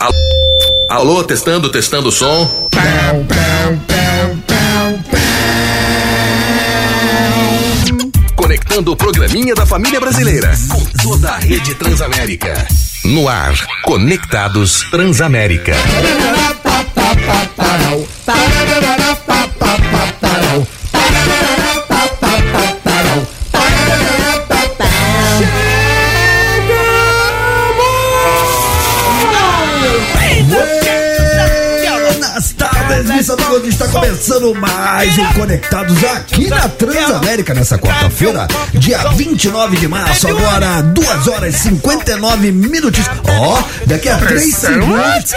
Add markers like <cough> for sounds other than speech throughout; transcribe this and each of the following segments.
Alô, alô, testando, testando o som. Conectando o programinha da família brasileira com toda a rede Transamérica. No ar, Conectados Transamérica. Amigos. Está começando mais um Conectados aqui na Transamérica nessa quarta-feira, dia 29 de março, agora 2 horas e 59 minutos. Ó, daqui a 3 segundos.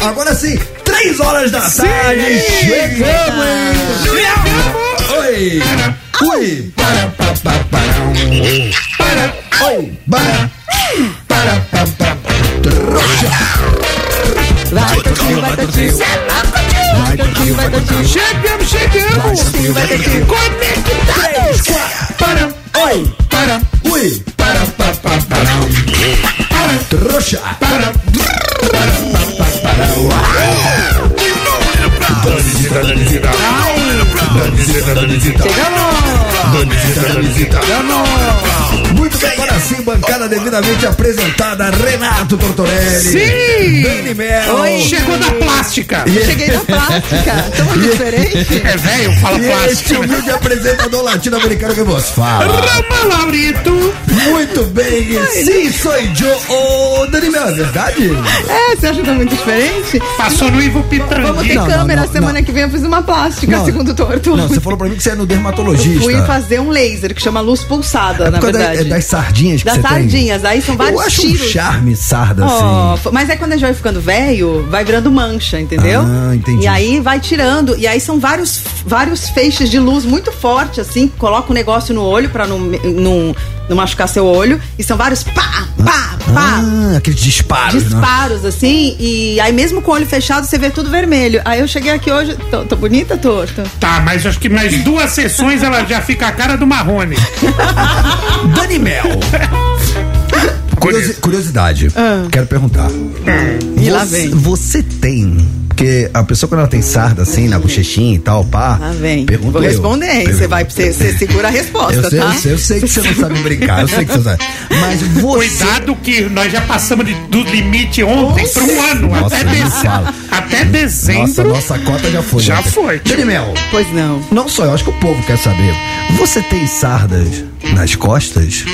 Agora sim, 3 horas da tarde. Chegamos, hein? Oi! Ui! Para, para, para. Oi! Para! Para, para, para. Trouxa! Vai, Totinho, vai, Totinho. Vai, Totinho, vai, Totinho. Chegamos, chegamos. Totinho, vai, Totinho. Conectados. Para! Oi! Para! Ui! Para! Para! Para! Para! Trouxa! Para! Danizita, Danizita. Danizita, Danizita. Danizita. Muito bem, agora sim, bancada devidamente apresentada. Renato Tortorelli. Sim! Dani Mel. Oi! Chegou da plástica! Cheguei na plástica. Tão <laughs> diferente. É velho, fala E este plástica. humilde apresentador latino-americano que vos fala. Rama Laurito! Muito bem, sim, sou eu. Ô, Dani Mel, é verdade? É, você acha que tá muito diferente? Passou no Ivo Vamos Pitangui. ter Não, não, câmera não, semana não. que vem. Eu fiz uma plástica, Não, segundo o torto. Não, você falou pra mim que você é no dermatologista. Fui fazer um laser que chama luz pulsada, É na da- verdade. é das sardinhas que Das você tem? sardinhas, aí são vários Eu acho tiros. um charme sarda, assim. f- mas aí quando a gente vai ficando velho, vai virando mancha, entendeu? Ah, entendi. E aí vai tirando. E aí são vários, vários feixes de luz muito forte, assim, coloca um negócio no olho pra não, não, não machucar seu olho. E são vários pá, pá, pá. Ah, aqueles disparos, né? Disparos, assim, e aí mesmo com o olho fechado você vê tudo vermelho. Aí eu cheguei aqui hoje, tô, tô bonita, torto? Tá, mas acho que mais duas sessões ela já fica a cara do Marrone. <laughs> Dani Mel. Curiosi- curiosidade. Quero perguntar. E lá Você- vem. Você tem. Porque a pessoa, quando ela tem sarda assim, na bochechinha e tal, pá. Lá vem. Pergunto Vou responder, hein? Você vai, você, segura a resposta, Eu sei, tá? eu sei, eu sei que você não sabe brincar, eu sei que você sabe. Mas <laughs> você. Cuidado que nós já passamos de- do limite ontem para um ano. Nossa, até, dezembro. fala. até dezembro. Nossa, nossa cota já foi. Já ontem. foi. Dani Mel. Pois não. Não só eu, acho que o povo quer saber. Você tem sardas nas costas?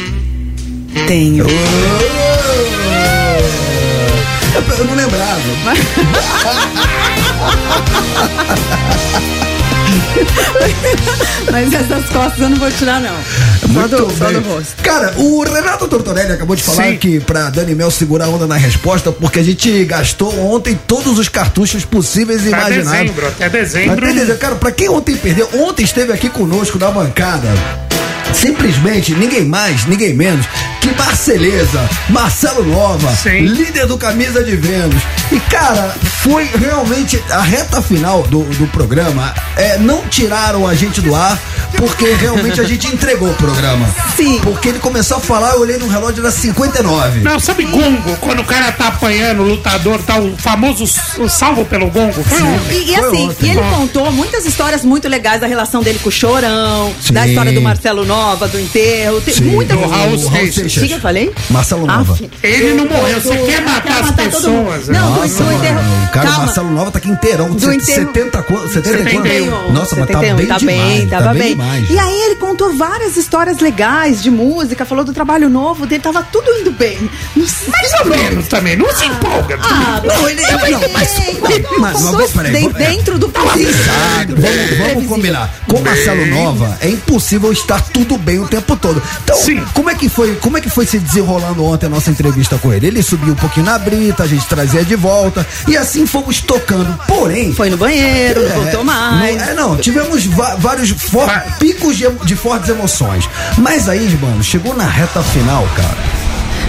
Tenho. Eu, eu não lembrava. <laughs> Mas essas costas eu não vou tirar, não. Só do, só do rosto. Cara, o Renato Tortorelli acabou de falar Sim. que pra Dani Mel segurar a onda na resposta, porque a gente gastou ontem todos os cartuchos possíveis e Até imagináveis. dezembro, até dezembro. Até dezembro. Cara, pra quem ontem perdeu, ontem esteve aqui conosco na bancada. Simplesmente ninguém mais, ninguém menos que Marceleza, Marcelo Nova, Sim. líder do Camisa de Vênus. E cara, foi realmente a reta final do, do programa. É, não tiraram a gente do ar, porque realmente a gente entregou o programa. Sim. Porque ele começou a falar, eu olhei no relógio, era 59. Não, sabe gongo? Quando o cara tá apanhando, o lutador, tá o famoso o salvo pelo gongo. Foi. E, e assim, e ele contou muitas histórias muito legais da relação dele com o Chorão, Sim. da história do Marcelo Nova, do enterro. Tem Sim, muita do Raul Seixas. O que que eu falei? Marcelo Nova. Aff. Ele não morreu. Você quer matar as matar pessoas? né? Não, do, Nossa, do enterro. mano, o cara, Calma. Marcelo Nova tá aqui inteirão. Do enterro- 70 quanto? 70 e quanto? 71. Nossa, mas tá 71, bem tá demais. bem, tá tava bem, bem. demais. E aí ele contou várias histórias legais de música, falou do trabalho novo dele, tava tudo indo bem. Mais ou menos também. Não se empolga. Ah, Não, ele- não, mas- mas- peraí, dentro do Exato, vamos, vamos Previsível. combinar. Com o Marcelo Nova, é impossível estar tudo bem o tempo todo. Então, Sim. como é que foi, como é que foi se desenrolando ontem a nossa entrevista com ele? Ele subiu um pouquinho na brita, a gente trazia de volta e assim fomos tocando. Porém, Foi no banheiro, não É, voltou mais. Não, é, não, tivemos vários for- picos de, de fortes emoções. Mas aí, mano, chegou na reta final, cara.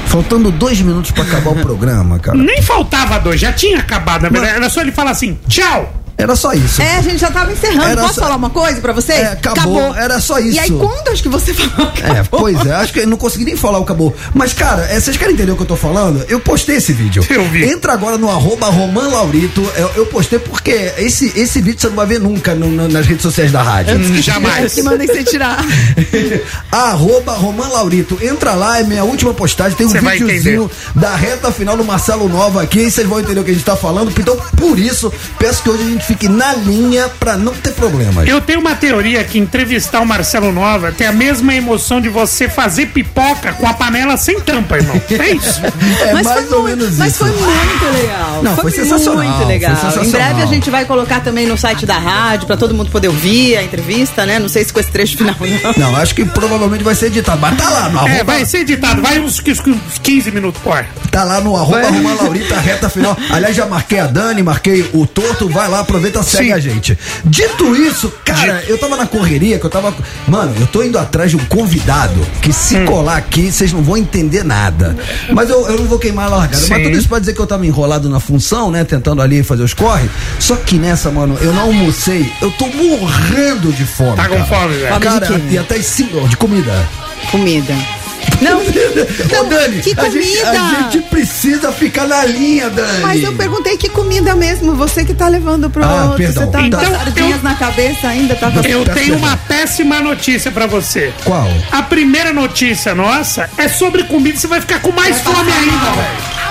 Faltando dois minutos pra acabar o programa, cara. Nem faltava dois, já tinha acabado. Na verdade, era só ele falar assim, tchau. Era só isso. É, a gente já tava encerrando. Era Posso só- falar uma coisa pra vocês? É, acabou. Era só E aí, isso. quando acho que você falou? É, acabou? pois é, acho que eu não consegui nem falar o acabou. Mas, cara, é, vocês querem entender o que eu tô falando? Eu postei esse vídeo. Eu vi. Entra agora no arroba Roman Laurito. Eu, eu postei porque esse, esse vídeo você não vai ver nunca no- no- nas redes sociais da rádio. Hum, Jamais. Que mandem você tirar. <laughs> Arroba Roman Laurito. Entra lá, é minha última postagem. Tem um vai videozinho da reta final do Marcelo Nova aqui. E vocês vão entender o que a gente tá falando. Então, por isso, peço que hoje a gente fique na linha pra não ter problemas. Eu tenho uma teoria que entrevistar o Marcelo Nova tem a mesma emoção de você fazer pipoca com a panela sem tampa, irmão. <laughs> É isso. É mas mais foi ou muito, menos mas isso. foi muito legal. Não, foi sensacional, Muito foi legal. sensacional. Em breve a gente vai colocar também no site da rádio pra todo mundo poder ouvir a entrevista, né? Não sei se com esse trecho final não. <laughs> Não, acho que provavelmente vai ser editado. Mas tá lá no arroba É, vai ser editado. Vai uns, uns 15 minutos por. Tá lá no arroba Roman Laurita, reta final. Aliás, já marquei a Dani, marquei o Torto. Vai lá, aproveita, segue Sim. a gente. Dito isso, cara, eu tava na correria, que eu tava. Mano, eu tô indo atrás de um convidado que se Hum. colar aqui, vocês não vão entender nada. Mas eu, eu não vou queimar a largada. Mas Sim. tudo isso pra dizer que eu tava enrolado na função, né? Tentando ali fazer os corre. Só que nessa, mano, eu não almocei. Eu tô morrendo de fome. Tá com cara. fome, velho? Cara, e até cinco de comida. Comida. Não, Ô, Dani, que a gente, comida? a gente precisa ficar na linha, Dani. mas eu perguntei que comida mesmo, você que tá levando pro Ah, outro. perdão. Você tá Então, com as sardinhas eu- na cabeça ainda, tá Eu Peço tenho uma péssima notícia pra você. Qual? A primeira notícia nossa é sobre comida. Você vai ficar com mais fome ainda, velho.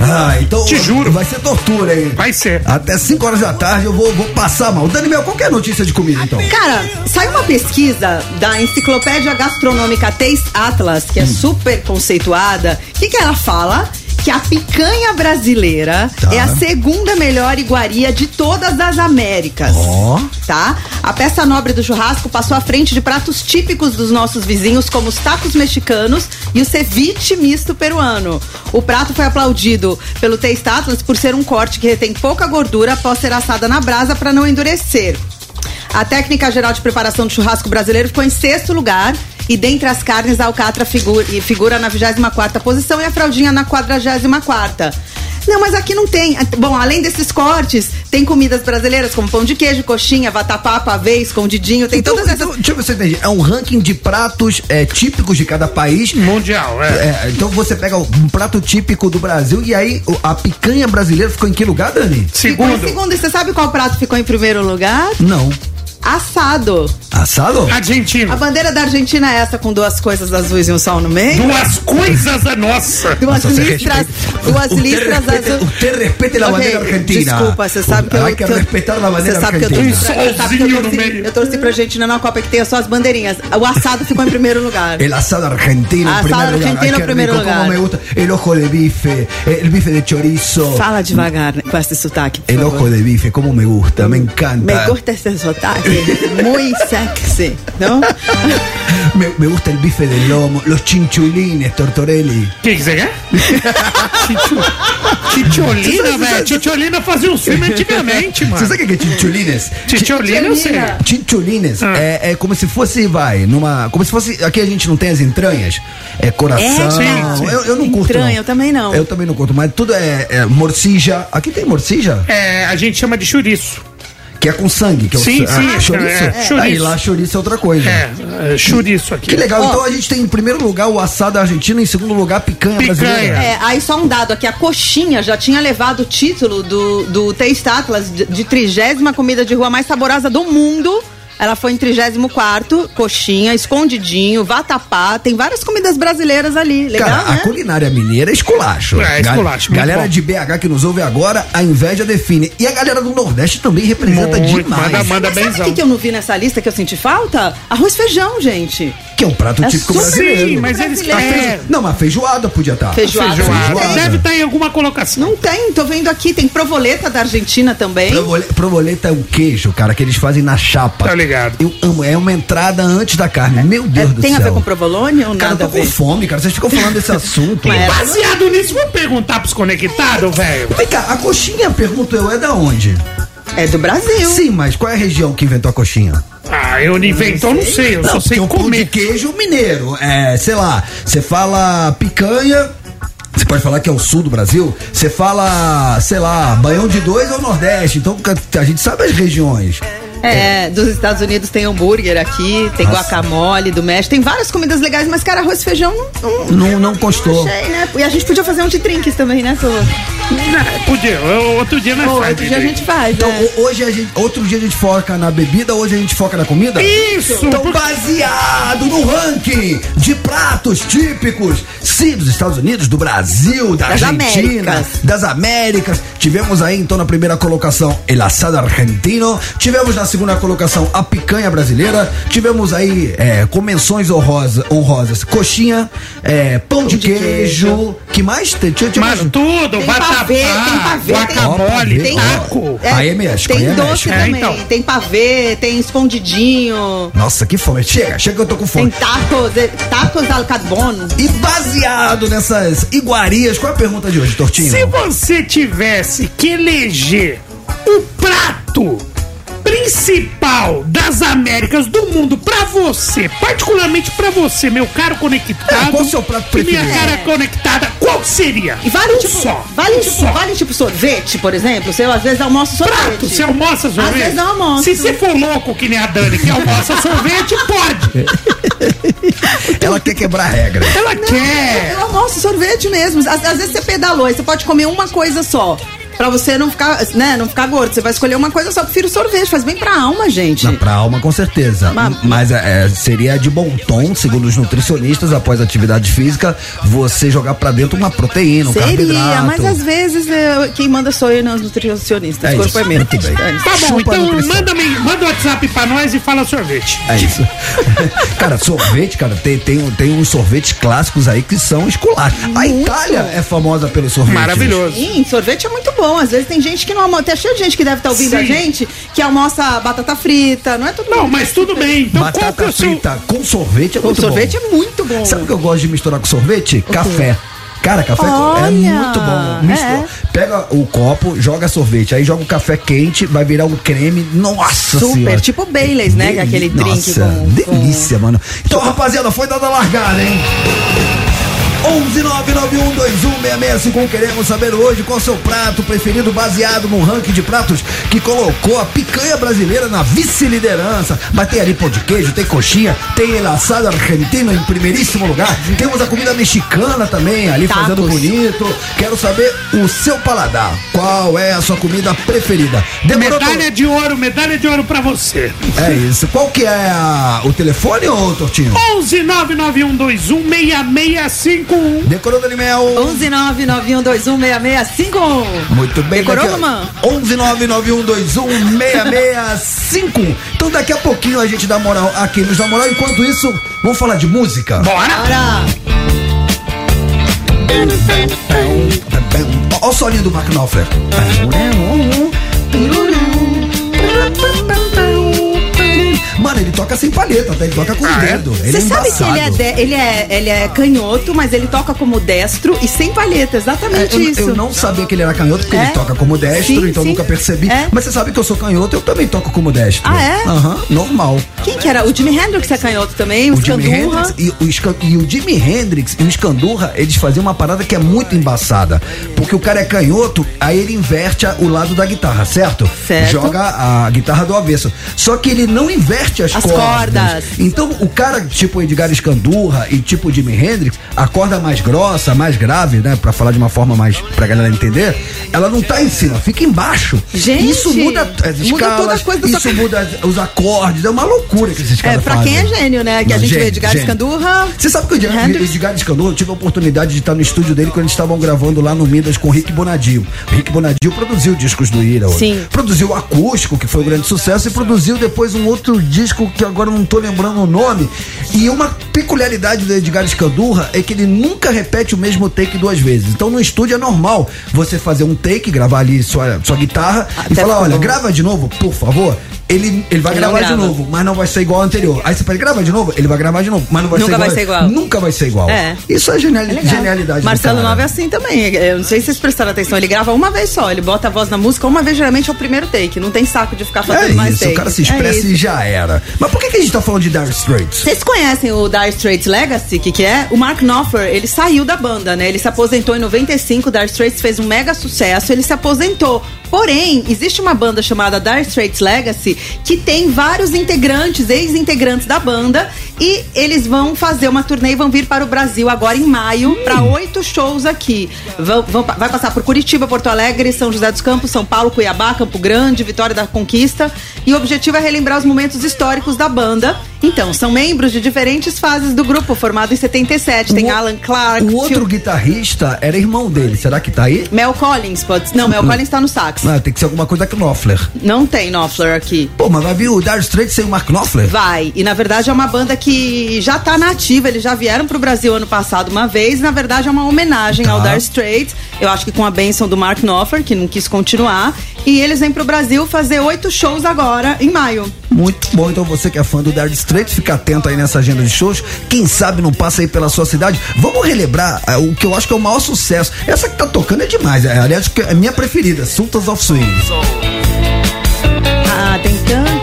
Ah, então. Te juro. Vai ser tortura, hein? Vai ser. Até 5 horas da tarde eu vou, vou passar mal. Dani Mel, qual que é a notícia de comida, então? Cara, saiu uma pesquisa da Enciclopédia Gastronômica Taste Atlas, que é Hum. super conceituada. O que, que ela fala? Que a picanha brasileira Tá. é a segunda melhor iguaria de todas as Américas. Ó. Tá? A peça nobre do churrasco passou à frente de pratos típicos dos nossos vizinhos, como os tacos mexicanos e o ceviche misto peruano. O prato foi aplaudido pelo Taste Atlas por ser um corte que retém pouca gordura após ser assada na brasa para não endurecer. A técnica geral de preparação do churrasco brasileiro ficou em sexto lugar. E dentre as carnes, a alcatra figura, e figura na 24 posição e a fraldinha na 44 Não, mas aqui não tem. Bom, além desses cortes, tem comidas brasileiras como pão de queijo, coxinha, vatapá, pavê, escondidinho, tem Então, todas essas. então, deixa eu ver se eu entendi. É um ranking de pratos é, típicos de cada país. Mundial, é. É, então você pega um prato típico do Brasil e aí o- a picanha brasileira ficou em que lugar, Dani? Ficou em Segundo, segundo. E você sabe qual prato ficou em primeiro lugar? Não. Assado. Assado? A Argentina. bandeira da Argentina é essa com duas coisas azuis e um sol no meio? Duas coisas a nossa. Duas Nossa, você listras, respeita- duas listras azuis. Respete la Ok, bandeira argentina. Desculpa, você sabe que eu. Hay que respetar la bandeira Você sabe que eu argentina. torci, Um eu torci, meio. eu torci pra Argentina na Copa que tem só as bandeirinhas. O assado ficou em primeiro lugar. El asado argentino Asado en primer lugar. argentino Ay, en qué primer rico, lugar. Como me gusta. El ojo de bife, el bife de chorizo. Fala devagar né, com esse sotaque. por El ojo de bife, como me gusta, me encanta. Me gusta esse sotaque. Muito sexy, não? Me, me gusta el bife de lomo, los chinchulines, Tortorelli. Que você quer? Chicho- Chicholina, velho. Chicholina fazia um filme antigamente, Você mano. sabe o que é chinchulines? Chicholina eu sei. Chinchulines Ah. é, é como se fosse, vai, numa. Como se fosse. Aqui a gente não tem as entranhas. É coração. É, sim, sim. Eu, eu não curto. Entranha, não. eu também não. Eu também não curto, mas tudo é, é morcija. Aqui tem morcija? É, a gente chama de chouriço. Que é com sangue, que é o Sim, sim, ah, chouriço. é, é, chouriço. Aí lá chouriço é outra coisa. É, é chouriço aqui. Que legal. Ó. Então a gente tem em primeiro lugar o assado argentino, em segundo lugar picanha, Picanha. brasileira. É, aí só um dado aqui, a coxinha já tinha levado o título do, do Taste Atlas de, de trigésima comida de rua mais saborosa do mundo. Ela foi em 34 coxinha, escondidinho, vatapá, tem várias comidas brasileiras ali, legal, Cara, a né? culinária mineira é esculacho. É, Gal- esculacho, muito Galera bom. de BH que nos ouve agora, a inveja define. E a galera do Nordeste também representa Muito, demais. manda, manda Mas sabe o que, que eu não vi nessa lista que eu senti falta? Arroz e feijão, gente. Que é um prato É típico super brasileiro. Sim, mas eles querem. Não, mas feijoada podia estar. Feijoada. Feijoada. Não tem. Deve estar em alguma colocação. Não tem, tô vendo aqui, tem provoleta da Argentina também. Provole- Provoleta é um queijo, cara, que eles fazem na chapa. Tá ligado. Eu amo, é uma entrada antes da carne. Meu É, Deus do tem céu. a ver com provolone ou Cara, eu nada a tô com ver? fome, cara. Vocês ficam falando desse <laughs> assunto. Mas é- Baseado nisso, vou perguntar pros conectados, velho. Vem cá, a coxinha, pergunto eu, é da onde? É do Brasil. Sim, mas qual é a região que inventou a coxinha? Ah, eu não inventou, não sei. Eu só Não, sei porque um pão de queijo mineiro. É, sei lá, você fala picanha, Você pode falar que é o sul do Brasil. Você fala, sei lá, Baião de Dois ou Nordeste. Então a gente sabe as regiões. É, dos Estados Unidos tem hambúrguer aqui, tem Nossa. guacamole do México, tem várias comidas legais, mas cara, arroz e feijão não. Não, não, não achei, né? E a gente podia fazer um de trinques também, né, Tô? Podia, outro dia nós faz. Outro dia a gente faz. Então, é. hoje a gente, outro dia a gente foca na bebida, hoje a gente foca na comida? Isso! Então, baseado no ranking de pratos típicos, sim, dos Estados Unidos, do Brasil, da das Argentina, Américas. das Américas. Tivemos aí, então, na primeira colocação, el asado argentino. Tivemos na segunda colocação, a picanha brasileira. Tivemos aí é, com menções honrosa, honrosas, coxinha, é, pão, pão de, de, queijo. queijo. que mais? Tinha, tinha Mas mais? tudo, batata pavê, tem pavê, guacamole, tem taco. É, aí é México, tem aí é doce México. também, é, então. tem pavê, tem escondidinho. Nossa, que fome. Chega, chega que eu tô com fome. Tem tacos, tacos al carbono. E baseado nessas iguarias, qual é a pergunta de hoje, Tortinho? Se você tivesse que eleger o prato principal das Américas do mundo pra você, particularmente pra você, meu caro conectado. É, qual o seu prato preferido? Minha cara conectada, qual seria? E vale um tipo, só. Vale um tipo, só. vale tipo sorvete, por exemplo. Você às vezes almoça sorvete. Prato, você almoça sorvete? Às vezes não almoço. Se você for louco que nem a Dani que almoça sorvete, <laughs> pode. Ela quer quebrar a regra. Ela não, quer. Eu almoço sorvete mesmo. Às, às vezes você pedalou você pode comer uma coisa só. Pra você não ficar, né, não ficar gordo. Você vai escolher uma coisa só, prefiro sorvete. Faz bem pra alma, gente. Não, pra alma, com certeza. Mas, Mas é, seria de bom tom, segundo os nutricionistas, após a atividade física, você jogar pra dentro uma proteína, um seria, carboidrato. mas às vezes é, quem manda sou eu, não os nutricionistas. É isso, corpo é meu. Muito bem. Tá bom, Chupa então manda, manda o WhatsApp pra nós e fala sorvete. É isso. <laughs> cara, sorvete, cara, tem, tem, tem uns sorvetes clássicos aí que são escolares. A Itália é famosa pelo sorvete. Maravilhoso. Sim, sorvete é muito bom bom. Às vezes tem gente que não almoça. Tem cheio de gente que deve estar tá ouvindo Sim. a gente que almoça batata frita. Não é tudo Não, mas tudo bem. Então, batata é frita com sorvete é com muito sorvete bom. é muito bom. Sabe o que eu gosto de misturar com sorvete? Café. Cara, café é Olha, é muito bom. Mistura, é. Pega o copo, joga sorvete, aí joga o café quente, vai virar um creme. Nossa Super, senhora. tipo Baileys, né? Del... Aquele drink Nossa, com, delícia, com... mano. Então, rapaziada, foi dada a largada, hein? 11991216651. Queremos saber hoje qual o seu prato preferido baseado no ranking de pratos que colocou a picanha brasileira na vice-liderança. Mas tem ali pão de queijo, tem coxinha, tem el assado argentino em primeiríssimo lugar. Temos a comida mexicana também ali Tacos. fazendo bonito. Quero saber o seu paladar. Qual é a sua comida preferida? Demorou medalha por... de ouro, medalha de ouro pra você. É isso. Qual que é a... o telefone, ô Tortinho? 11 991216655 991216651. Decorou, Daniel? 11991216651. Muito bem. Decorou, mamãe? 11991216651. Então daqui a pouquinho a gente dá moral aqui nos dá moral. Enquanto isso, vamos falar de música? Bora! Bora! Olha o solinho do Mark Knopfler. Mano, ele toca sem palheta, tá? Ele toca com o ah, é? dedo. Você é sabe que ele é, de, ele, é, ele é canhoto, mas ele toca como destro e sem palheta, exatamente é, eu, isso. Eu não sabia que ele era canhoto, porque é? ele toca como destro, sim, então sim. nunca percebi. É? Mas você sabe que eu sou canhoto, eu também toco como destro. Ah, é? Aham, uhum, normal. Quem que era? O Jimi Hendrix é canhoto também, o, o Jimi Hendrix e o, e o Jimi Hendrix e o Scandurra, eles faziam uma parada que é muito embaçada. Porque o cara é canhoto, aí ele inverte a, o lado da guitarra, certo? Certo. Joga a guitarra do avesso. Só que ele não inverte as, as cordas. cordas. Então, o cara tipo Edgar Scandurra e tipo Jimi Hendrix, a corda mais grossa, mais grave, né? Pra falar de uma forma mais pra galera entender, ela não tá em cima, fica embaixo. Gente, isso muda as escalas, isso muda os acordes, é uma loucura que esses é, caras É, pra fazem. quem é gênio, né? Que não, a gente gênio, vê Edgar Scandurra. Você sabe que o Edgar, Edgar Scandurra, eu tive a oportunidade de estar no estúdio dele quando eles estavam gravando lá no Midas com o Rick Bonadio. O Rick Bonadio produziu discos do Ira. Sim. Produziu o Acústico, que foi um grande sucesso, e produziu depois um outro disco que agora não tô lembrando o nome. E uma peculiaridade do Edgar Scandurra é que ele nunca repete o mesmo take duas vezes. Então no estúdio é normal você fazer um take, gravar ali sua, sua guitarra Até e falar: olha, grava de novo, por favor ele, ele vai Ele gravar não de grava. novo, mas não vai ser igual ao anterior. Aí você pode gravar de novo, ele vai gravar de novo, mas não vai, Nunca ser, igual, vai ser igual. Nunca vai ser igual. É. Isso é, É genialidade. Marcelo. Nova é assim também. Eu não sei se vocês prestaram atenção. Ele grava uma vez só. Ele bota a voz na música uma vez, geralmente é o primeiro take. Não tem saco de ficar fazendo É mais isso, takes. o cara se É expressa isso. e já era. Mas por que, que a gente tá falando de Dire Straits? Vocês conhecem o Dire Straits Legacy, que que é? O Mark Knopfler, ele saiu da banda, né? Ele se aposentou em 95, o Dire Straits fez um mega sucesso, ele se aposentou. Porém, existe uma banda chamada Dire Straits Legacy que tem vários integrantes, ex-integrantes da banda, e eles vão fazer uma turnê e vão vir para o Brasil agora em maio para oito shows aqui. Vão, vão- vai passar por Curitiba, Porto Alegre, São José dos Campos, São Paulo, Cuiabá, Campo Grande, Vitória da Conquista. E o objetivo é relembrar os momentos históricos da banda. Então, são membros de diferentes fases do grupo, formado em 77. Tem O- Alan Clark, O outro Phil- guitarrista era irmão dele. Será que tá aí? Mel Collins, pode Não, Mel Collins tá no sax. Ah, tem que ser alguma coisa da Knopfler. Não tem Knopfler aqui. Pô, mas vai vir o Dire Straits sem o Mark Knopfler? Vai. E na verdade é uma banda que já tá nativa. Eles já vieram pro Brasil ano passado uma vez. Na verdade é uma homenagem Tá. ao Dire Straits. Eu acho que com a benção do Mark Knopfler, que não quis continuar. E eles vêm pro Brasil fazer oito shows agora, em maio. Muito bom, então você que é fã do Dire Straits, fica atento aí nessa agenda de shows. Quem sabe não passa aí pela sua cidade. Vamos relembrar ah, o que eu acho que é o maior sucesso. Essa que tá tocando é demais. É, aliás, é a minha preferida, Sultans of Swing. Ah, tem tanta.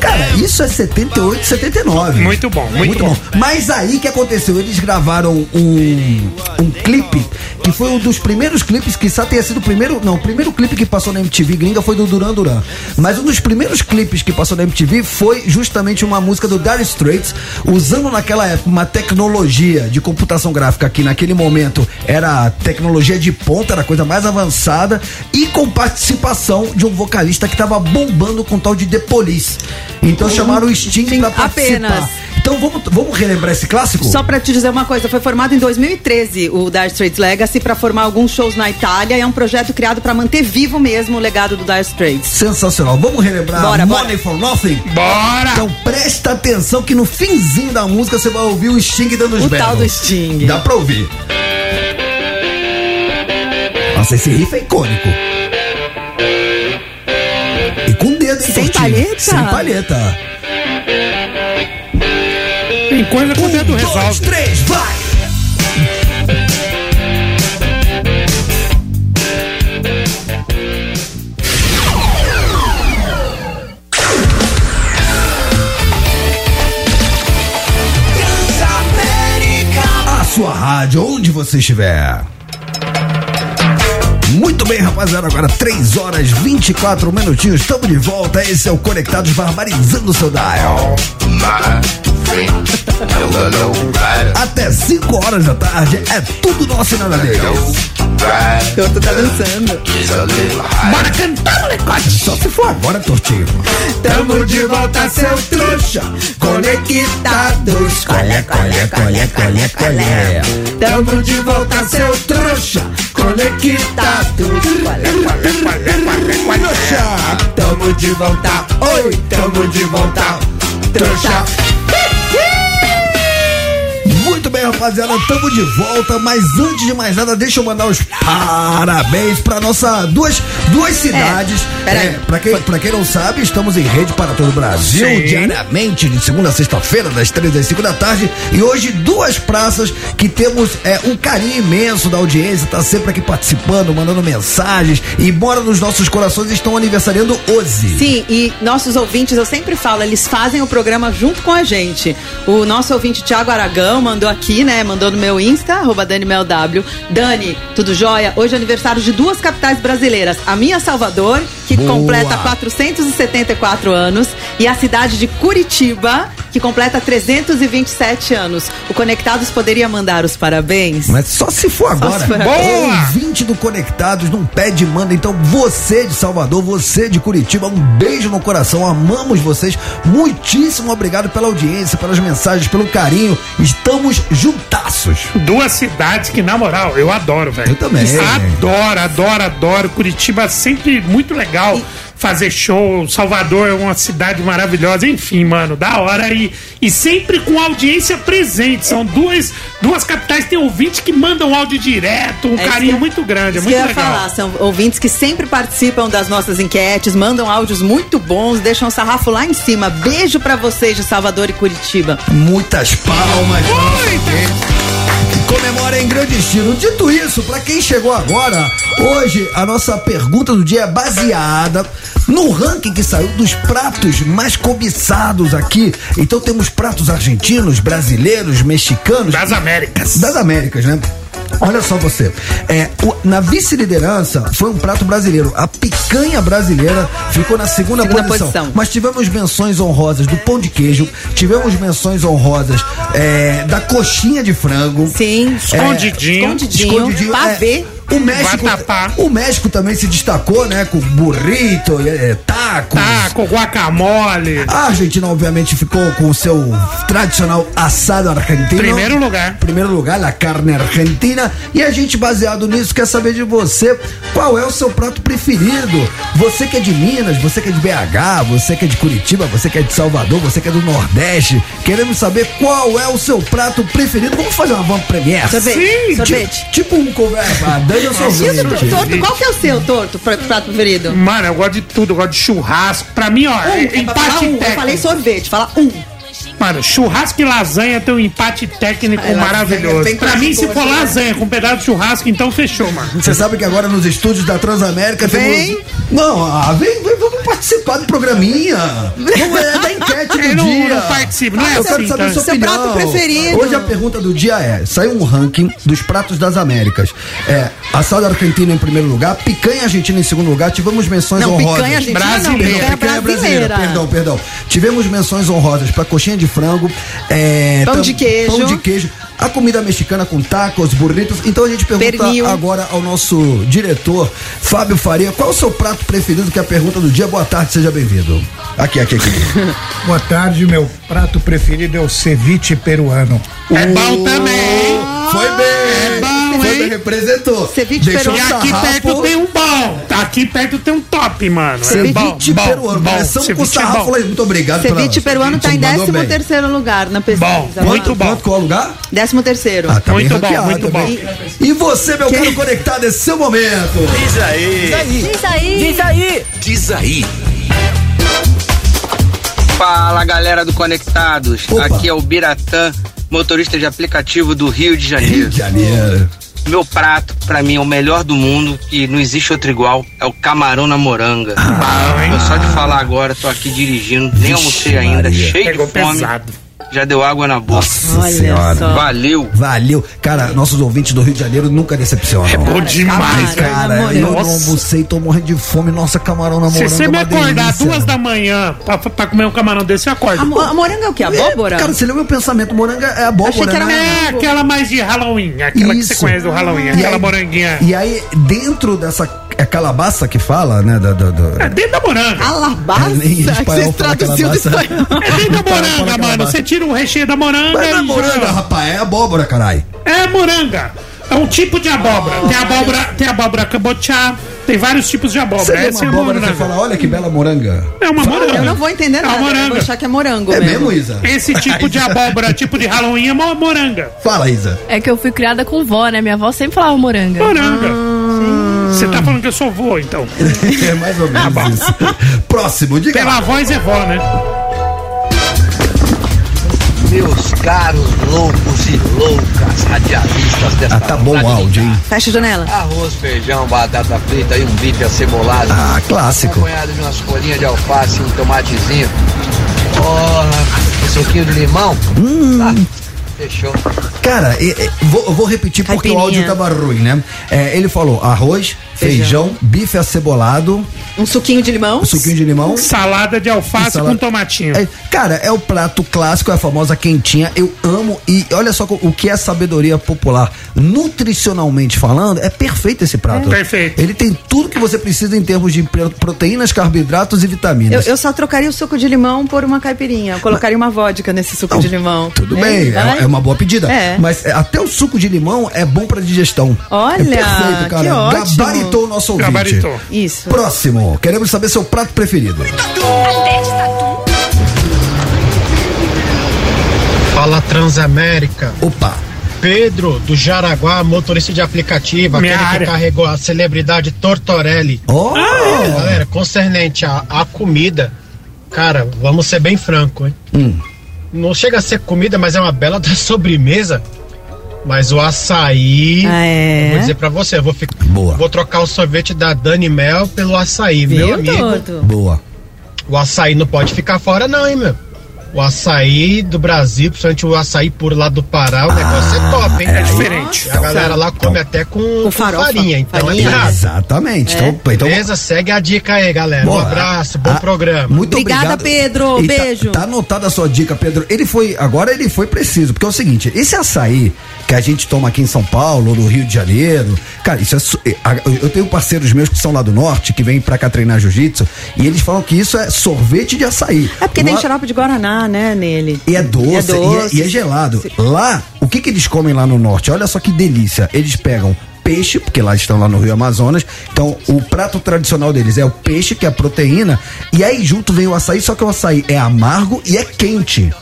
Cara, isso é 78, 79. Muito bom, muito bom. Mas aí que aconteceu? Eles gravaram um, um clipe que foi um dos primeiros clipes, que só tenha sido o primeiro. Não, o primeiro clipe que passou na MTV gringa foi do Duran Duran. Mas um dos primeiros clipes que passou na MTV foi justamente uma música do Dire Straits, usando naquela época uma tecnologia de computação gráfica que naquele momento era tecnologia de ponta, era a coisa mais avançada, e com participação de um vocalista que tava bombando com tal de The Police. Então chamaram o Sting pra participar. apenas. Então vamos, vamos relembrar esse clássico? Só pra te dizer uma coisa, foi formado em 2013 o Dire Straits Legacy pra formar alguns shows na Itália. É um projeto criado pra manter vivo mesmo o legado do Dire Straits. Sensacional. Vamos relembrar Bora, Money bora. for Nothing? Bora! Então presta atenção que no finzinho da música você vai ouvir o Sting dando os O tal do Sting. Dá pra ouvir. Nossa, esse riff é icônico. Sem palheta? Sem palheta. Tem coisa que o dedo Um, dois, resolve. três, vai! A sua rádio, onde você estiver. Muito bem, rapaziada. Agora 3 horas 24 minutinhos. Estamos de volta. Esse é o Conectados Barbarizando o seu dial. Até 5 horas da tarde é tudo nosso e nada deles. Torto tá dançando. Bora cantar, molecote! Só se for agora, Tortinho. Tamo de volta, seu trouxa! Conectados. Colé, colé, colé, colé, colé. Tamo de volta, seu trouxa! Conectado! Tamo de volta! Oi! Tamo de volta! Trouxa! Muito bem, rapaziada, estamos de volta, mas antes de mais nada, deixa eu mandar os parabéns para nossa duas, duas cidades. peraí. É, para quem, pra quem não sabe, estamos em rede para todo o Brasil, Sim. diariamente, de segunda a sexta-feira, das três às cinco da tarde. E hoje, duas praças que temos é, um carinho imenso da audiência, tá sempre aqui participando, mandando mensagens e mora nos nossos corações estão aniversariando hoje. Sim, e nossos ouvintes, eu sempre falo, eles fazem o programa junto com a gente. O nosso ouvinte Thiago Aragão mandou aqui, né? Mandou no meu Insta, arroba DaniMelW. Dani, tudo jóia? Hoje é aniversário de duas capitais brasileiras. A minha Salvador, que Boa. completa 474 anos, e a cidade de Curitiba, que completa 327 anos. O Conectados poderia mandar os parabéns? Mas só se for agora. se for agora. Boa! Ouvinte do Conectados, não pede manda. Então, você de Salvador, você de Curitiba, um beijo no coração. Amamos vocês. Muitíssimo obrigado pela audiência, pelas mensagens, pelo carinho. Estamos juntaços. Duas cidades que, na moral, eu adoro, velho. Eu também. Adoro, adoro, adoro. Curitiba é sempre muito legal. Fazer show. Salvador é uma cidade maravilhosa. Enfim, mano, da hora. E, e sempre com audiência presente. São duas, duas capitais que tem ouvintes que mandam áudio direto. Um É carinho que muito grande. É muito eu ia legal. falar, são ouvintes que sempre participam das nossas enquetes, mandam áudios muito bons, deixam o sarrafo lá em cima. Beijo pra vocês de Salvador e Curitiba. Muitas palmas. Comemora em grande estilo. Dito isso, pra quem chegou agora, hoje a nossa pergunta do dia é baseada no ranking que saiu dos pratos mais cobiçados aqui. Então temos pratos argentinos, brasileiros, mexicanos. Das Américas. Das Américas, né? Olha só você. É, o- na vice-liderança foi um prato brasileiro. A picanha brasileira ficou na segunda, Segunda posição. posição. Mas tivemos menções honrosas do pão de queijo, tivemos menções honrosas é, da coxinha de frango. Sim, Escondidinho. escondidinho, pavê. É, o México, o México também se destacou, né? Com burrito, é, tacos. Taco, guacamole. A Argentina, obviamente, ficou com o seu tradicional assado argentino. Primeiro lugar. Primeiro lugar, a carne argentina. E a gente, baseado nisso, quer saber de você qual é o seu prato preferido. Você que é de Minas, você que é de BH, você que é de Curitiba, você que é de Salvador, você que é do Nordeste. Queremos saber qual é o seu prato preferido. Vamos fazer uma van premiere. Sorvete. Sim, sorvete. Ti- Tipo um conversa. <laughs> Ah, Dani é E o sorvete. torto, qual que é o seu torto, pr- prato preferido? Mano, eu gosto de tudo. Eu gosto de churrasco. Pra mim, ó, Um, é é empate falar um. Eu técnico. falei sorvete, fala um. Mano, churrasco e lasanha tem um empate técnico Ai, maravilhoso. Pra mim, se for né? lasanha com um pedaço de churrasco, então fechou, mano. Você sabe que agora nos estúdios da Transamérica Vem. temos. Não, ah, vem, vem, vamos participar do programinha. Vamos é da enquete do <laughs> Eu não- dia. não participo, não é eu quero assim, saber tá? sua Seu opinião. prato preferido. Hoje a pergunta do dia é: saiu um ranking dos pratos das Américas. É, assado argentino em primeiro lugar, picanha argentina em segundo lugar, tivemos menções Não, honrosas. picanha argentina não, Brasileira. picanha Picanha brasileira, brasileira. perdão, perdão. Tivemos menções honrosas para coxinha de frango, é, Pão tam- de queijo. pão de queijo, a comida mexicana com tacos, burritos. Então a gente pergunta Pernil. agora ao nosso diretor Fábio Faria, qual o seu prato preferido? Que é a pergunta do dia. Boa tarde, seja bem-vindo. Aqui, aqui, aqui. <laughs> Boa tarde, meu prato preferido é o ceviche peruano. É bom também. Foi bem. É bom, Hein? bem, representou. Ceviche Deixou E aqui sarrafo- perto tem um bom. Aqui perto tem um top, mano. Ceviche é bom, peruano. bom, Começamos com o ceviche é sarrafo. bom. Falei, muito obrigado. Ceviche pela- peruano tá Você em mandou 13 bem. terceiro lugar na pesquisa. Bom, muito bom. Quanto, qual lugar? 13 terceiro. Ah, tá Muito bom, ranqueado muito também. E você, meu caro conectado, esse seu momento. Diz aí. Diz aí. Diz aí. Diz aí. Fala galera do Conectados, Opa. aqui é o Biratã, motorista de aplicativo do Rio de Rio Janeiro. de Janeiro. Meu prato, pra mim, é o melhor do mundo, que não existe outro igual, é o camarão na moranga. Eu só de falar agora, tô aqui dirigindo, nem almocei ainda, Maria. cheio Pegou de fome, pesado. Já deu água na boca. Nossa Olha senhora. só. Valeu! Valeu. Cara, nossos ouvintes do Rio de Janeiro nunca decepcionam. É bom demais, cara. Cara, eu não almocei, tô morrendo de fome. Nossa, camarão na Se moranga você é me acordar delícia. duas da manhã pra, pra comer um camarão desse, você acorda. A, mo- a moranga é o quê? Abóbora? É, cara, você leu meu pensamento. Moranga é abóbora, Achei que era né? É aquela mais de Halloween, aquela que Isso. você conhece do Halloween, E aquela aí- moranguinha. E aí, dentro dessa é calabaça que fala, né? Da, da, da- É dentro da moranga. Alabasta? É, nem em espanhol fala traduziu do calabaça. espanhol. É dentro da moranga, mano. Você tira o recheio da moranga Mas não é moranga, rapaz, é abóbora, caralho. É moranga. É um tipo de abóbora. Tem abóbora, tem abóbora cabotiá, tem vários tipos de Você abóbora. vê Essa uma é abóbora você fala, olha que bela moranga. É uma moranga. Eu não vou entender É uma nada. Eu moranga. vou achar que é morango É mesmo, Isa? Esse tipo de abóbora, <laughs> tipo de Halloween, é uma moranga. Fala, Isa. É que eu fui criada com vó, né? Minha avó sempre falava moranga. Moranga. Você tá falando que eu sou vô, então. <laughs> É mais ou menos isso. Próximo, diga Pela voz é vó, né? Meus caros loucos e loucas radialistas desta Ah, tá bom o áudio, hein? Fecha a janela. Arroz, feijão, batata frita e um bife acebolado. Ah, clássico. Acompanhado de umas folhinhas de alface e um tomatezinho. Porra, um suquinho de limão. Hum. Ah, fechou. Cara, e- e- vou, eu vou repetir porque o áudio tava ruim, né? É, ele falou arroz, feijão, bife acebolado, Um suquinho de limão. suquinho de limão. Salada de alface Salada- com tomatinho. É, cara, é o prato clássico, é a famosa quentinha. Eu amo e olha só o que é sabedoria popular. Nutricionalmente falando, é perfeito esse prato. Perfeito. Ele tem tudo que você precisa em termos de proteínas, carboidratos e Eu, vitaminas. eu só trocaria o suco de limão por uma caipirinha. Eu colocaria uma vodka nesse suco Não, de limão. Tudo É, bem, vai? é, é uma boa pedida. É. Mas é, até o suco de limão é bom pra digestão. Olha, é perfeito, cara. que ótimo. Gabaritou o nosso ouvinte. Gabaritou. Isso. Próximo, queremos saber seu prato preferido. Fala Transamérica. Opa. Pedro do Jaraguá, motorista de aplicativo, Minha aquele área. que carregou a celebridade Tortorelli. Oh, Galera, concernente à, à comida, cara, vamos ser bem franco, hein? Hum. Não chega a ser comida, mas é uma bela <laughs> da sobremesa. Mas o açaí, Ah, é? vou dizer pra você, eu vou, fi- Boa. vou trocar o sorvete da Dani Mel pelo açaí, meu Viu, amigo. Toto? boa. O açaí não pode ficar fora, não, hein, meu? O açaí do Brasil, principalmente o açaí por lá do Pará, o negócio é top, hein? é diferente. E a galera lá come até com, com farofa. farinha, então Farinha. é errado. Exatamente. Então, então Beleza? Segue a dica aí, galera. Boa. Um abraço, bom Ah, programa. Muito Obrigada, obrigado. Pedro. E tá- Beijo. Tá, anotada a sua dica, Pedro. Ele foi, agora ele foi preciso, porque é o seguinte, esse açaí que a gente toma aqui em São Paulo, no Rio de Janeiro, cara, isso é, é, a- eu tenho parceiros meus que são lá do norte, que vêm pra cá treinar jiu-jitsu, e eles falam que isso é sorvete de açaí. É porque tem Lá- xarope de Guaraná, né, nele. E é doce, E é e, é, doce. e é gelado. Lá, o que que eles comem lá no norte? Olha só que delícia. Eles pegam peixe, porque lá estão lá no Rio Amazonas. Então, o prato tradicional deles é o peixe, que é a proteína, e aí junto vem o açaí, só que o açaí é amargo e é quente.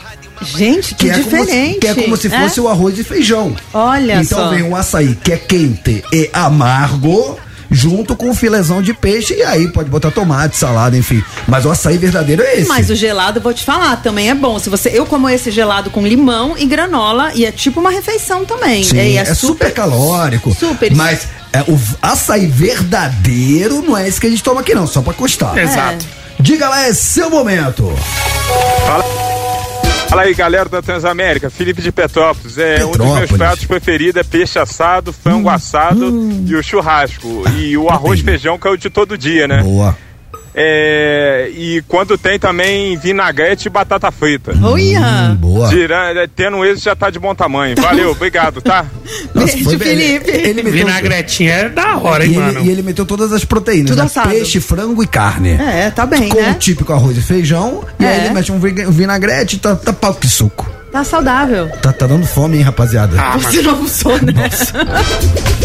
Gente, que, Que é, como se, diferente. que é como se fosse o arroz e feijão. Olha então só. vem um açaí que é quente e amargo, junto com o filezão de peixe, e aí pode botar tomate, salada, enfim. Mas o açaí verdadeiro é esse. Mas o gelado, vou te falar, também é bom. Se você, eu como esse gelado com limão e granola e é tipo uma refeição também. Sim, E é, super, calórico. Super. Mas é, o açaí verdadeiro não é esse que a gente toma aqui, não, só pra custar. Exato. Diga lá, é seu momento. Fala aí, galera da Transamérica. Felipe de Petrópolis. É, um dos meus Petrópolis. Hum. pratos preferidos é peixe assado, frango assado e o churrasco. E o arroz feijão, que é o de todo dia, né? Boa. É, e quando tem também vinagrete e batata frita. Olha! Hum, boa. Tirando, é, tendo esse já tá de bom tamanho. Valeu, <laughs> obrigado, tá? Nossa, Beijo. Felipe. Ele, ele meteu, Vinagretinha é da hora, e, hein, ele, mano? e ele meteu todas as proteínas, Tudo né? assado. Peixe, frango e carne. É, tá bem, Com o né? típico arroz e feijão. E aí É. ele mete um vinagrete e tá, tá pau que suco. Tá saudável. Tá, tá dando fome, hein, rapaziada? Ah, Você não almoçou, né? <laughs>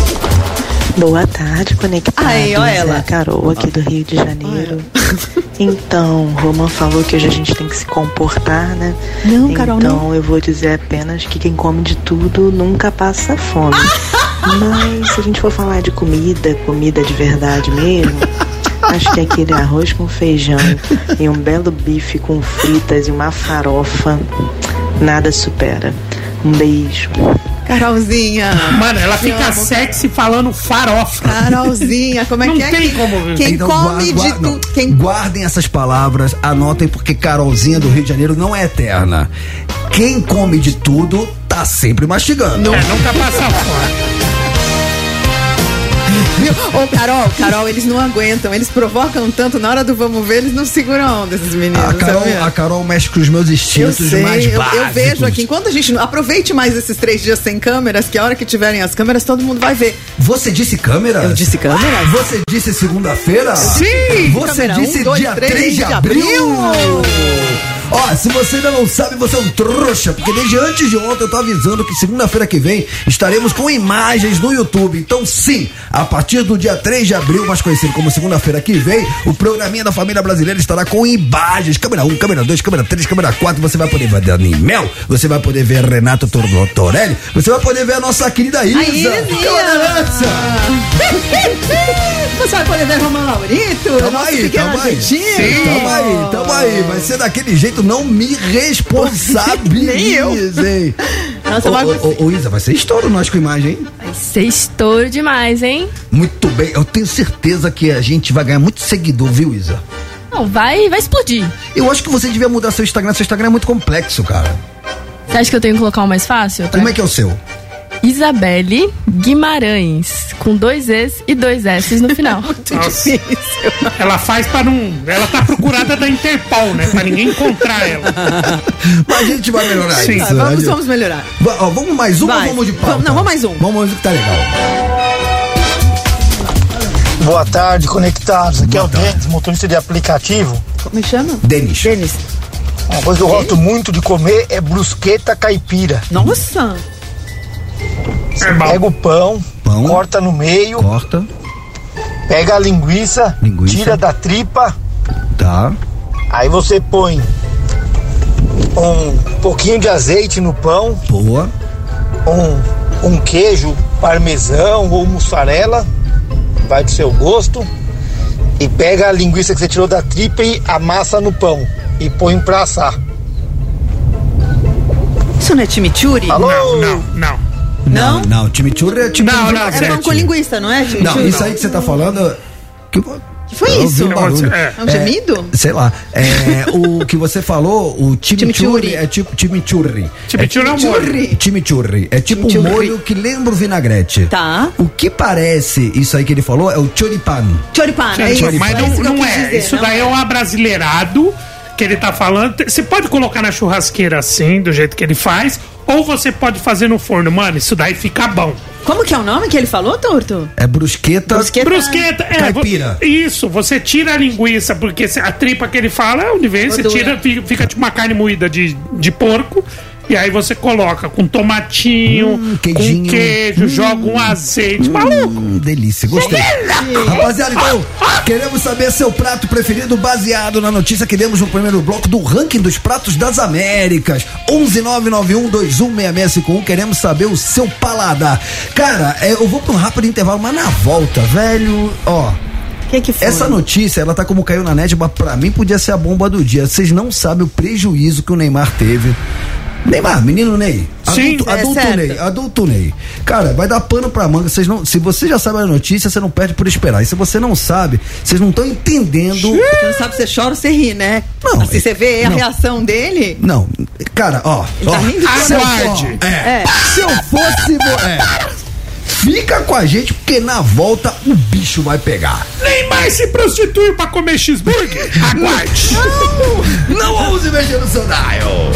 Boa tarde, conectados. Aí, ó ela. É a Carol aqui do Rio de Janeiro. Então, Roman falou que hoje a gente tem que se comportar, né? Não, Carol, Então, eu vou dizer apenas que quem come de tudo nunca passa fome. <laughs> Mas se a gente for falar de comida, comida de verdade mesmo, acho que aquele arroz com feijão e um belo bife com fritas e uma farofa, nada supera. Um beijo. Carolzinha. Mano, ela fica amo. sexy falando farofa. Carolzinha, como é Não que é? tem Quem, como- quem Então, come gua- de não, tudo. Quem Guardem essas palavras, anotem, porque Carolzinha do Rio de Janeiro não é eterna. Quem come de tudo tá sempre mastigando. É, nunca passa fome. Viu? Ô, Carol, Carol, eles não aguentam. Eles provocam tanto na hora do vamos ver, eles não seguram a onda, esses meninos. A Carol, sabia? a Carol mexe com os meus Eu instintos sei, mais eu, básicos. eu vejo aqui. Enquanto a gente. não- Aproveite mais esses três dias sem câmeras, que a hora que tiverem as câmeras, todo mundo vai ver. Você disse câmera? Eu disse câmera? Você disse segunda-feira? Sim! Você Câmera disse um, dois, dia três 3 de de abril? abril. Ó, se você ainda não sabe, você é um trouxa, porque desde antes de ontem eu tô avisando que segunda-feira que vem estaremos com imagens no YouTube. Então, sim, a partir do dia 3 de abril, mais conhecido como segunda-feira que vem, o programinha da família brasileira estará com imagens. Câmera 1, câmera 2, câmera 3, câmera 4. Você vai poder ver Dani Mel, você vai poder ver Renato Tortorelli, você vai poder ver a nossa querida Isa. A Isa. <laughs> Você vai poder ver Romão Laurito, Tamo nosso aí, pequeno tamo aí. argentino. Tamo aí, tamo aí. Vai ser daquele jeito, não me responsabilize, Nem eu. hein? Nossa, ô, vai- ô, ô, Isa, vai ser estouro nós com imagem, hein? Vai ser estouro demais, hein? Muito bem, eu tenho certeza que a gente vai ganhar muito seguidor, viu, Isa? Não, vai, vai explodir. Eu acho que você devia mudar seu Instagram, seu Instagram é muito complexo, cara. Você acha que eu tenho que colocar o mais fácil? Como é que é o seu? Isabelle Guimarães, com dois E's e dois S's no final. <laughs> Muito Nossa. difícil. Ela faz pra não. Ela tá procurada da Interpol, né? Pra ninguém encontrar ela. <laughs> Mas a gente vai melhorar Sim. isso. Tá, né? vamos, vamos melhorar. Va- ó, vamos mais um Vai. ou vamos de pauta? Vamos- não, vamos mais um. Vamos que tá legal. Boa tarde, conectados. Aqui Boa é o tarde. Denis, motorista de aplicativo. Como me chama? Denis. Denis. Uma coisa que eu gosto muito de comer é brusqueta caipira. Nossa. Pega o pão, Pão. corta no meio, Corta. Pega a linguiça, Linguiça. tira da tripa, Tá. aí você põe um pouquinho de azeite no pão, Boa. um, um queijo parmesão ou mussarela, vai do seu gosto, e pega a linguiça que você tirou da tripa e amassa no pão e põe pra assar. Isso não é chimichurri? Alô? Não, não, não. Não? Não, chimichurri é tipo... Não, não, É pão com linguiça, não é? Não, isso aí que você tá falando... Que, Que foi Eu isso? ouvi um barulho. É. É um gemido? Sei lá. É, o que você falou, o chimichurri é tipo chimichurri. Chimichurri é um molho. Chimichurri. É tipo um molho que lembra o vinagrete. Tá. O que parece isso aí que ele falou é o choripan. Choripan, é isso. Mas é não, não é. dizer, Isso não daí é um abrasileirado que ele tá falando. Você pode colocar na churrasqueira assim, do jeito que ele faz, ou você pode fazer no forno. Mano, isso daí fica bom. Como que é o nome que ele falou, Torto? É brusqueta. Brusqueta. Brusqueta, é. Caipira. Isso, você tira a linguiça, porque se- a tripa que ele fala é onde vem, você tira, fica, fica tipo uma carne moída de, de porco. E aí você coloca com tomatinho, Hum, com queijo, joga um azeite. Maluco! Hum, delícia, gostei. Rapaziada, então, queremos saber seu prato preferido baseado na notícia que demos no primeiro bloco do ranking dos pratos das Américas. 11991216651. Queremos saber o seu paladar. Cara, é, eu vou pra um rápido intervalo, mas na volta, velho, ó. O que que foi? Essa notícia, ela tá como caiu na net, mas pra mim podia ser a bomba do dia. Vocês não sabem o prejuízo que o Neymar teve. Neymar, menino Ney. Sim, adulto, é adulto certo. Ney, adulto Ney. Cara, vai dar pano pra manga. Vocês não, se você já sabe a notícia, você não perde por esperar. E se você não sabe, vocês não estão entendendo. Você não sabe se você chora ou você ri, né? Não, Assim, você vê a não. reação dele. Não, cara, ó. Ele ó tá rindo se eu, ó, é, É. se eu fosse. É, fica com a gente, porque na volta o bicho vai pegar. Neymar se prostituiu pra comer cheeseburger? <laughs> Aguarde! Não ouse mexer no seu dial.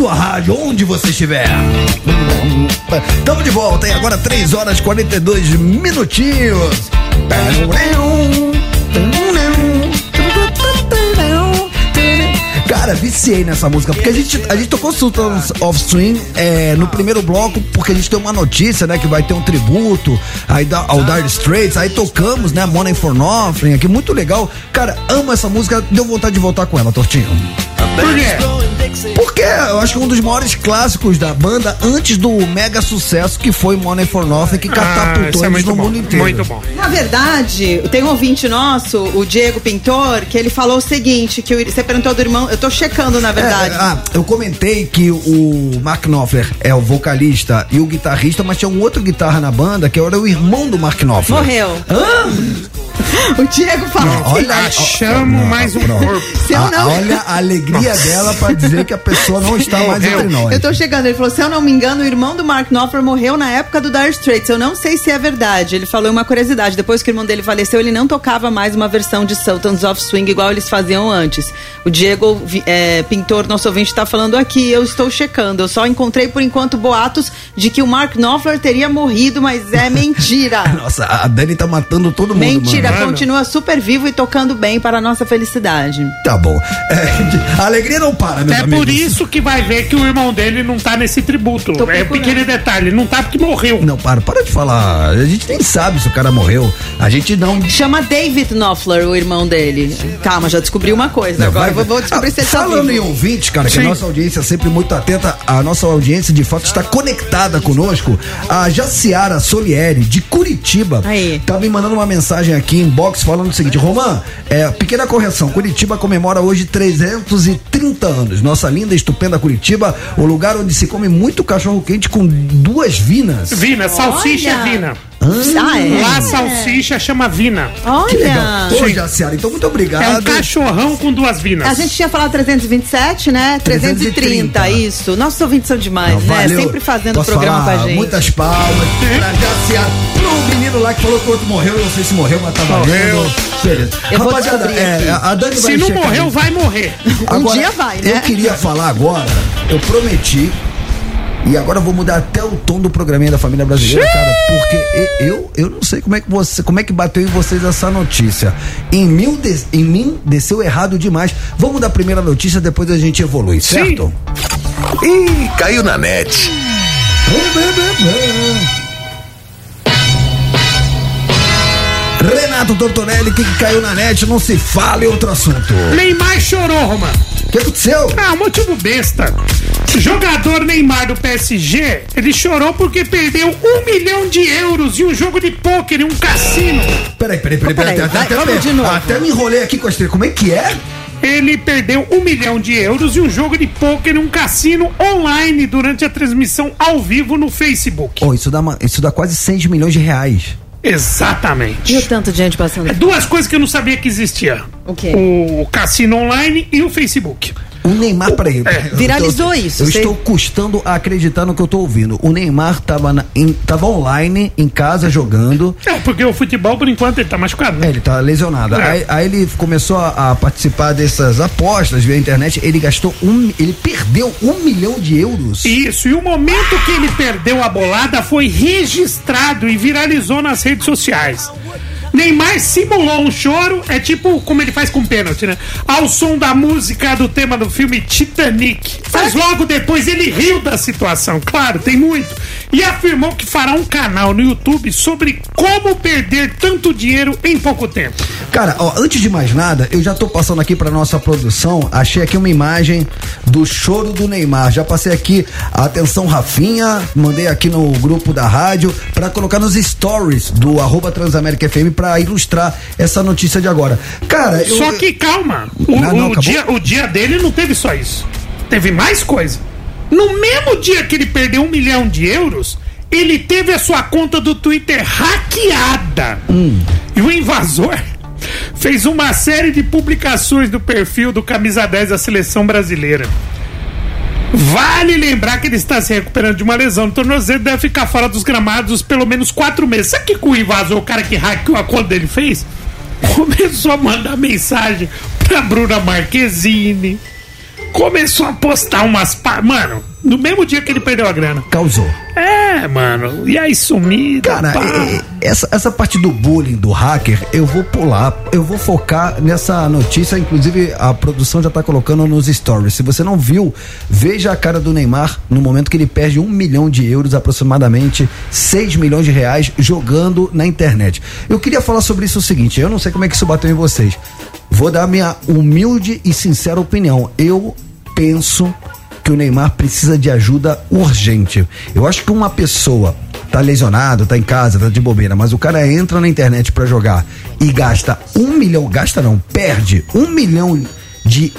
Sua rádio, onde você estiver. Estamos de volta, e agora 3 horas e 42 minutinhos. Cara, viciei nessa música, porque a gente, a gente tocou Sultans of Swing é, no primeiro bloco, porque a gente tem uma notícia, né, que vai ter um tributo aí da, ao Dire Straits, aí tocamos, né, Money for Nothing, aqui, muito legal. Cara, amo essa música, deu vontade de voltar com ela, Tortinho. Por quê? Porque eu acho que um dos maiores clássicos da banda antes do mega sucesso que foi Money for Nothing, que Ah, catapultou isso é eles no bom. mundo inteiro. Muito bom. Na verdade, tem um ouvinte nosso, o Diego Pintor, que ele falou o seguinte, que você perguntou do irmão, eu tô checando, na verdade. É, ah, eu comentei que o Mark Knopfler é o vocalista e o guitarrista, mas tinha um outro guitarra na banda que era o irmão do Mark Knopfler. Morreu. <laughs> O Diego falou Não, olha, Achamos mais um corpo. Se eu A- não- olha a alegria dela pra dizer que a pessoa não está mais Morreu. entre nós. Eu tô chegando, ele falou: se eu não me engano, o irmão do Mark Knopfler morreu na época do Dire Straits. Eu não sei se é verdade. Ele falou uma curiosidade. Depois que o irmão dele faleceu, ele não tocava mais uma versão de Sultans of Swing igual eles faziam antes. O Diego é, Pintor, nosso ouvinte, tá falando aqui. Eu estou checando. Eu só encontrei por enquanto boatos de que o Mark Knopfler teria morrido, mas é mentira. <laughs> Nossa, a Dani tá matando todo mundo, Mentira, mano. continua super vivo e tocando bem para a nossa felicidade. Tá bom. É, a alegria não para, meus É amigos. por isso que vai ver que o irmão dele não tá nesse tributo. Tô É um pequeno detalhe, não tá porque morreu. Não, para, para de falar. A gente nem sabe se o cara morreu. A gente não. Chama David Knopfler, o irmão dele. Calma, já descobri uma coisa. Agora eu vou, vou descobrir se ele tá Falando vivo. em ouvintes, cara, que a Sim. nossa audiência é sempre muito atenta, a nossa audiência de fato está conectada conosco. A Jaciara Solieri, de Curitiba, Aí. tá me mandando uma mensagem aqui em box falando o seguinte: Romã, é, pequena correção, Curitiba comemora hoje 330 anos. Nossa linda, estupenda Curitiba, o lugar onde se come muito cachorro quente com duas vinas. Vina, salsicha Olha. vina. Ah, é? Lá salsicha chama vina. Que legal. Olha. Ô, Jaciara, então muito obrigado. É um cachorrão com duas vinas. A gente tinha falado 327, né? 330, 330. isso. Nossos ouvintes são demais, Não, né? valeu. Sempre fazendo Posso programa falar? com a gente. Muitas palmas pra Jaciara. Pro menino lá que falou que o outro morreu, eu não sei se morreu, mas tá valendo. Beleza. Rapaziada, é, a Dani vai Se não morreu, vai morrer. <laughs> Um dia vai, né? Eu queria falar agora, eu prometi E agora eu vou mudar até o tom do programinha da família brasileira, cara, porque eu, eu não sei como é que você, como é que bateu em vocês essa notícia. Em, mil des- em mim desceu errado demais. Vamos dar a primeira notícia, depois a gente evolui, certo? Ih, caiu na net. Renato Tortorelli, que, que caiu na net, não se fala em outro assunto. Neymar chorou, Romano. O que aconteceu? Ah, motivo besta. Jogador Neymar do PSG, ele chorou porque perdeu um milhão de euros em um jogo de pôquer em um cassino. Peraí, peraí, peraí, peraí, Peraí, até, vai, até- novo. até me enrolei aqui com a estrela. Como é que é? Ele perdeu um milhão de euros em um jogo de pôquer em um cassino online durante a transmissão ao vivo no Facebook. Oh, isso dá, uma- isso dá quase 6 milhões de reais. Exatamente. E o tanto de gente passando É duas coisas que eu não sabia que existia. O quê? O cassino online e o Facebook. O Neymar, peraí. É. eu Viralizou tô- isso, Eu você- estou custando a acreditar no que eu tô ouvindo. O Neymar tava, na- em- tava online, em casa, jogando. É, porque o futebol, por enquanto, ele tá machucado, É, né? ele tá lesionado. É. Aí, aí ele começou a, a participar dessas apostas via internet. Ele gastou um. Ele perdeu um milhão de euros. Isso, e o momento que ele perdeu a bolada foi registrado e viralizou nas redes sociais. Neymar simulou um choro, é tipo como ele faz com pênalti, né? Ao som da música do tema do filme Titanic. Mas logo depois ele riu da situação, claro, tem muito. E afirmou que fará um canal no YouTube sobre como perder tanto dinheiro em pouco tempo. Cara, ó, antes de mais nada, eu já tô passando aqui pra nossa produção. Achei aqui uma imagem do choro do Neymar. Já passei aqui, atenção Rafinha, mandei aqui no grupo da rádio pra colocar nos stories do arroba Transamérica FM pra ilustrar essa notícia de agora. Cara, eu, Só que calma, o, Não, não, o dia, o dia dele não teve só isso. Teve mais coisa. No mesmo dia que ele perdeu um milhão de euros, ele teve a sua conta do Twitter hackeada. Hum. E o invasor fez uma série de publicações do perfil do Camisa 10 da seleção brasileira. Vale lembrar que ele está se recuperando de uma lesão no tornozelo deve ficar fora dos gramados pelo menos quatro meses. Sabe que que o invasor, o cara que hackeou a conta dele, fez? <laughs> Começou a mandar mensagem pra Bruna Marquezine. Começou a postar umas. Pa... Mano, no mesmo dia que ele perdeu a grana. causou. É, mano. E aí sumida. Cara, é- é- essa, essa parte do bullying do hacker, eu vou pular, eu vou focar nessa notícia, inclusive a produção já tá colocando nos stories. Se você não viu, veja a cara do Neymar no momento que ele perde um milhão de euros, aproximadamente 6 milhões de reais, jogando na internet. Eu queria falar sobre isso o seguinte, eu não sei como é que isso bateu em vocês. Vou dar minha humilde e sincera opinião. Eu penso que o Neymar precisa de ajuda urgente. Eu acho que uma pessoa tá lesionado, tá em casa, tá de bobeira, mas o cara entra na internet pra jogar e gasta um milhão, gasta não, perde um milhão de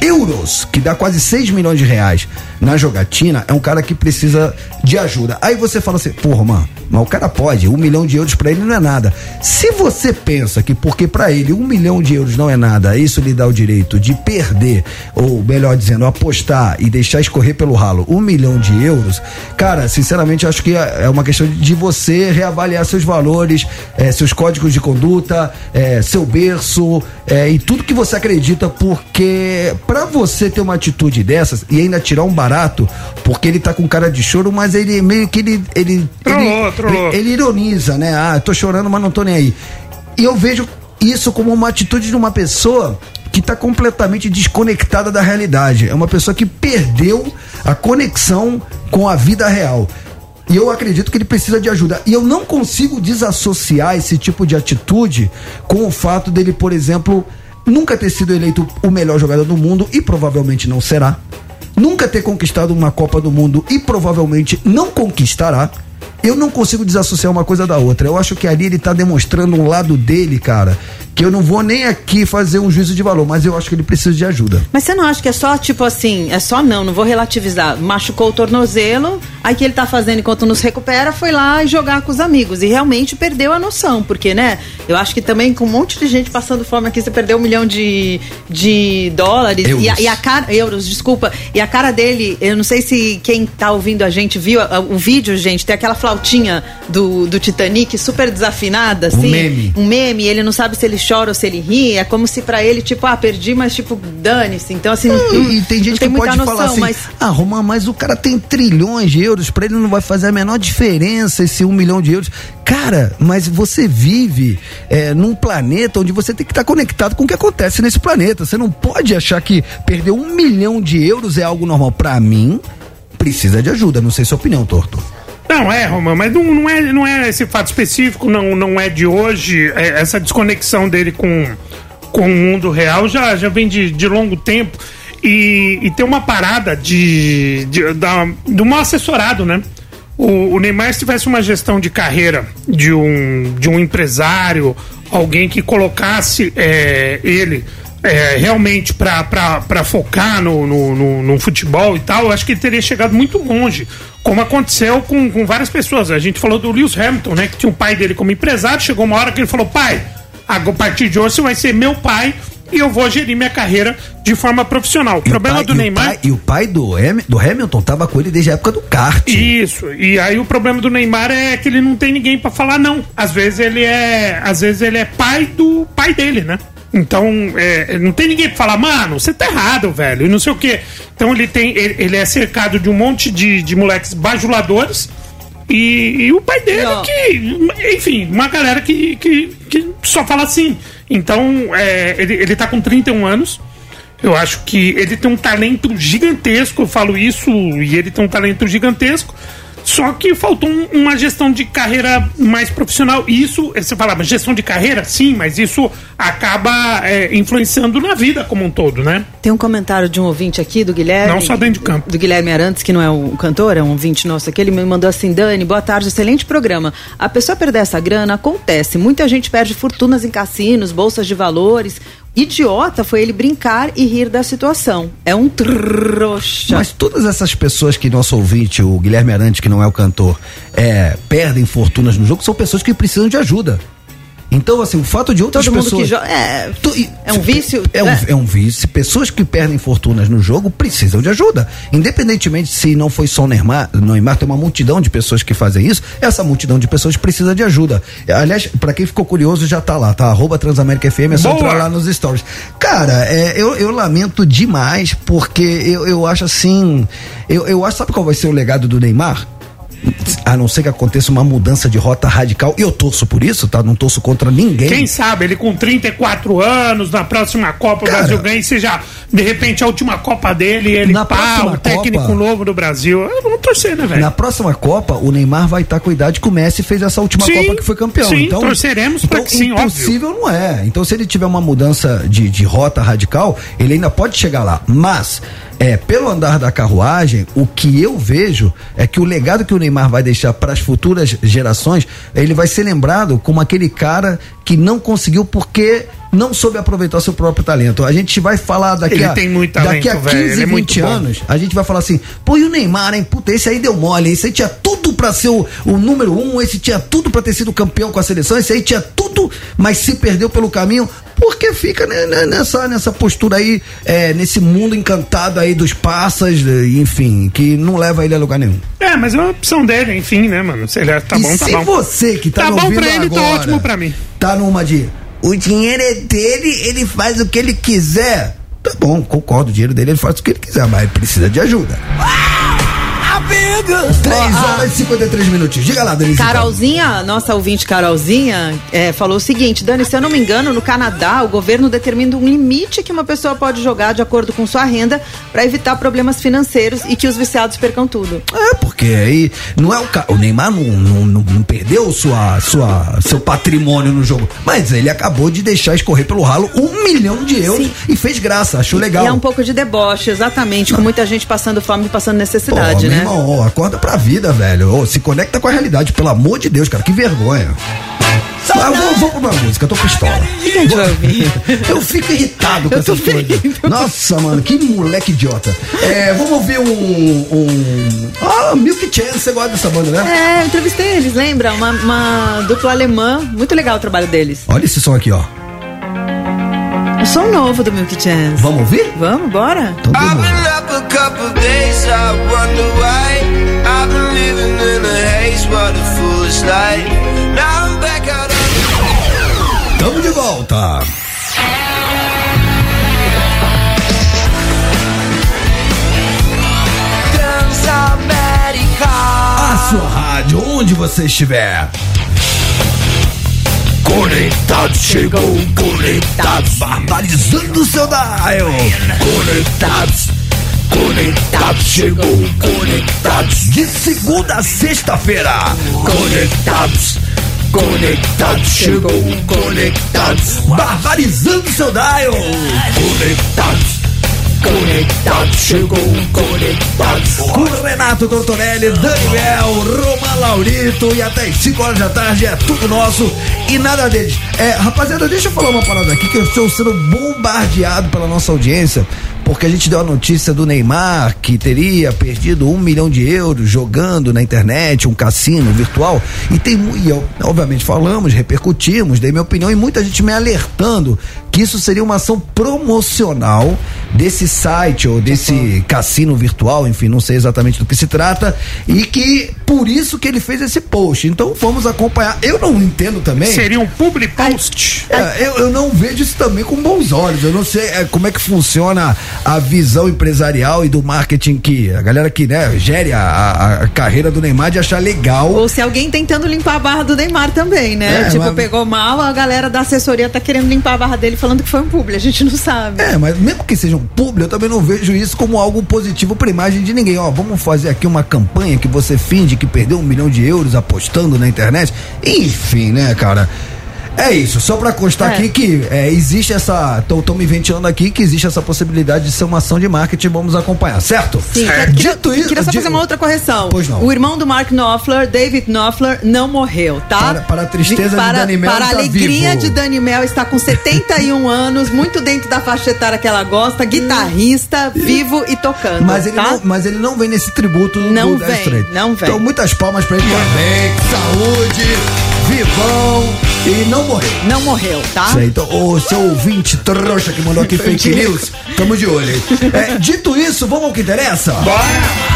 euros, que dá quase 6 milhões de reais na jogatina, é um cara que precisa de ajuda. Aí você fala assim, porra, mano, mas o cara pode, um milhão de euros pra ele não é nada. Se você pensa que porque pra ele um milhão de euros não é nada, isso lhe dá o direito de perder, ou melhor dizendo, apostar e deixar escorrer pelo ralo um milhão de euros, cara, sinceramente acho que é é uma questão de você reavaliar seus valores, eh, seus códigos de conduta, eh, seu berço eh, e tudo que você acredita, porque pra você ter uma atitude dessas e ainda tirar um barato, porque ele tá com cara de choro, mas ele meio que ele ele Trollou, ele, trollou. ele, ironiza, né? Ah, tô chorando, mas não tô nem aí. E eu vejo isso como uma atitude de uma pessoa que está completamente desconectada da realidade. É uma pessoa que perdeu a conexão com a vida real. E eu acredito que ele precisa de ajuda. E eu não consigo desassociar esse tipo de atitude com o fato dele, por exemplo, nunca ter sido eleito o melhor jogador do mundo e provavelmente não será. Nunca ter conquistado uma Copa do Mundo e provavelmente não conquistará. Eu não consigo desassociar uma coisa da outra. Eu acho que ali ele tá demonstrando um lado dele, cara, que eu não vou nem aqui fazer um juízo de valor, mas eu acho que ele precisa de ajuda. Mas você não acha que é só, tipo assim, é só não, não vou relativizar. Machucou o tornozelo, aí que ele tá fazendo enquanto nos recupera, foi lá e jogar com os amigos. E realmente perdeu a noção, porque, né? Eu acho que também com um monte de gente passando fome aqui, você perdeu um milhão de, de dólares. Euros. E a, e a cara. Euros, desculpa. E a cara dele, eu não sei se quem tá ouvindo a gente viu a- o vídeo, gente, tem aquela flautinha do, do Titanic super desafinada, assim. meme. Um meme, ele não sabe se ele chora ou se ele ri. É como se pra ele, tipo, ah, perdi, mas tipo, dane-se. Então, assim, não, E, e tem gente que não muita pode noção, falar assim: mas ah, Romão, mas o cara tem trilhões de euros, pra ele não vai fazer a menor diferença esse um milhão de euros. Cara, mas você vive é, num planeta onde você tem que estar conectado com o que acontece nesse planeta. Você não pode achar que perder um milhão de euros é algo normal. Pra mim, precisa de ajuda. Não sei sua opinião, Torto. Não, é, Romão, mas não, não, é, não é esse fato específico, não, não é de hoje. É, essa desconexão dele com, com o mundo real já, já vem de, de longo tempo. E, e tem uma parada de, de, da, do mal assessorado, né? O, o Neymar, se tivesse uma gestão de carreira de um, de um empresário, alguém que colocasse é, ele é, realmente para focar no, no, no, no futebol e tal, eu acho que ele teria chegado muito longe. Como aconteceu com, com várias pessoas. A gente falou do Lewis Hamilton, né? Que tinha o pai dele como empresário. Chegou uma hora que ele falou: pai, a partir de hoje você vai ser meu pai e eu vou gerir minha carreira de forma profissional. O problema pai- do e o Neymar. pai- e o pai do, do Hamilton tava com ele desde a época do kart. Isso. E aí o problema do Neymar é que ele não tem ninguém pra falar não. Às vezes ele é, às vezes ele é pai do pai dele, né? Então, é, não tem ninguém pra falar, mano, você tá errado, velho, e não sei o quê. Então ele tem, ele, ele é cercado de um monte de, de moleques bajuladores e, e o pai dele que, enfim, uma galera que, que, que só fala assim. Então, é, ele, ele tá com 31 anos. Eu acho que ele tem um talento gigantesco, eu falo isso, e ele tem um talento gigantesco. Só que faltou um- uma gestão de carreira mais profissional. E isso, você falava, gestão de carreira? Sim, mas isso acaba é, influenciando na vida como um todo, né? Tem um comentário de um ouvinte aqui, do Guilherme. Não só dentro de campo. Do Guilherme Arantes, que não é o cantor, é um ouvinte nosso aqui. Ele me mandou assim: Dani, boa tarde, excelente programa. A pessoa perder essa grana acontece. Muita gente perde fortunas em cassinos, bolsas de valores. Idiota foi ele brincar e rir da situação. É um trouxa. Mas todas essas pessoas que nosso ouvinte, o Guilherme Arante, que não é o cantor, é, perdem fortunas no jogo, são pessoas que precisam de ajuda. Então, assim, o fato de outras Todo mundo pessoas. que joga. É, é um vício. É um, né? é um vício. Pessoas que perdem fortunas no jogo precisam de ajuda. Independentemente se não foi só o Neymar, Neymar tem uma multidão de pessoas que fazem isso, essa multidão de pessoas precisa de ajuda. Aliás, pra quem ficou curioso, já tá lá, tá? Arroba Transamérica FM, é só Boa. entrar lá nos stories. Cara, é, eu, eu lamento demais, porque eu, eu acho assim. Eu, eu acho, sabe qual vai ser o legado do Neymar? A não ser que aconteça uma mudança de rota radical. E eu torço por isso, tá? Não torço contra ninguém. Quem sabe ele com 34 anos, na próxima Copa o Brasil ganha e seja, de repente, a última Copa dele, ele Na pá, próxima o técnico Copa- novo do Brasil. Vamos torcer, né, velho? Na próxima Copa, o Neymar vai estar com a idade que o Messi fez essa última Sim, Copa que foi campeão. sim, então, torceremos pra então, que sim, óbvio. impossível não é. Então, se ele tiver uma mudança de, de rota radical, ele ainda pode chegar lá. Mas, é, pelo andar da carruagem, o que eu vejo é que o legado que o Neymar vai deixar para as futuras gerações, ele vai ser lembrado como aquele cara que não conseguiu porque não soube aproveitar seu próprio talento. A gente vai falar daqui Ele a tem muito daqui a talento, 15, velho, ele é muito 20 bom. anos, a gente vai falar assim, pô, e o Neymar, hein? Puta, esse aí deu mole, esse aí tinha tudo pra ser o, o número um, esse tinha tudo pra ter sido campeão com a seleção, esse aí tinha tudo, mas se perdeu pelo caminho, porque fica nessa, nessa postura aí, é, nesse mundo encantado aí dos passas, enfim, que não leva ele a lugar nenhum. É, mas é uma opção dele, enfim, né, mano? Se ele é- tá e bom, tá se bom. você que tá, Tá bom pra ele, tá agora, ótimo pra mim. Tá numa de, o dinheiro é dele, ele faz o que ele quiser. Tá bom, concordo, o dinheiro dele ele faz o que ele quiser, mas ele precisa de ajuda. 3 horas e 53 minutinhos. Diga lá, Denise. Carolzinha, nossa ouvinte Carolzinha, é, falou o seguinte: Dani, se eu não me engano, no Canadá, o governo determina um limite que uma pessoa pode jogar de acordo com sua renda para evitar problemas financeiros e que os viciados percam tudo. É, porque aí não é o ca... o Neymar não, não, não, não perdeu sua, sua, seu patrimônio no jogo, mas ele acabou de deixar escorrer pelo ralo um milhão de euros e fez graça, achou legal. E é um pouco de deboche, exatamente, com muita gente passando fome e passando necessidade, Pô, né? Irmão, ó, acorda pra vida, velho. Se conecta com a realidade, pelo amor de Deus, cara, que vergonha. Mas eu vou, vou pra uma música, eu tô pistola. Eu fico irritado <laughs> com Eu essas coisas. Nossa, mano, que moleque idiota. É, vamos ouvir um. um... Ah, Milk Chance, você gosta dessa banda, né? É, eu entrevistei eles, lembra? Uma, uma dupla alemã, muito legal o trabalho deles. Olha esse som aqui, ó. O som novo do Milk Chance. Vamos ouvir? Vamos, bora? Então I've been up a couple days, I wonder why. I've been living in a haze, what a foolish life. Now I'm back out on Tamo de volta. Transamérica. A sua rádio, onde você estiver. Conectados, chegou, conectados, barbarizando o seu dial. Conectados, conectados, chegou, conectados. De segunda a sexta-feira. Conectados. Conectados, chegou, conectados, barbarizando o seu dial. Conectados. Conectados, chegou, conectados. Com Renato Tortorelli, Daniel, Roma Laurito e até as 5 horas da tarde é tudo nosso e nada deles. É, rapaziada, deixa eu falar uma parada aqui que eu estou sendo bombardeado pela nossa audiência. Porque a gente deu a notícia do Neymar que teria perdido um milhão de euros jogando na internet, um cassino virtual. E tem, e eu, obviamente, falamos, repercutimos, dei minha opinião e muita gente me alertando que isso seria uma ação promocional desse site ou desse cassino virtual, enfim, não sei exatamente do que se trata, e que por isso que ele fez esse post. Então vamos acompanhar. Eu não entendo também. Seria um public post. É, eu, eu não vejo isso também com bons olhos. Eu não sei é, como é que funciona a visão empresarial e do marketing que a galera que né, gere a, a- a carreira do Neymar de achar legal. Ou se alguém tentando limpar a barra do Neymar também, né? É, tipo, mas- pegou mal, a galera da assessoria tá querendo limpar a barra dele falando que foi um publi, a gente não sabe. É, mas mesmo que seja um público, eu também não vejo isso como algo positivo pra imagem de ninguém. Ó, vamos fazer aqui uma campanha que você finge que perdeu um milhão de euros apostando na internet. Enfim, né, cara? É isso, só pra constar É. aqui que é, existe essa. Tô, me ventilando aqui que existe essa possibilidade de ser uma ação de marketing, vamos acompanhar, certo? Sim, É, queria, Dito isso. queria só fazer uma outra correção. Pois não. O irmão do Mark Knopfler, David Knopfler, não morreu, tá? Para- para a tristeza de para, Dani Mel, Para a está alegria vivo. de Dani Mel, está com 71 <laughs> anos, muito dentro da faixa etária que ela gosta, guitarrista, vivo e tocando. Mas ele, tá? não, mas ele não vem nesse tributo do Não do vem, não vem. Então, muitas palmas pra ele também. Saúde, vivão e não morreu. Não morreu, tá? Isso aí, então, o seu ouvinte trouxa que mandou aqui <laughs> fake news, tamo de olho. É, dito isso, vamos ao que interessa?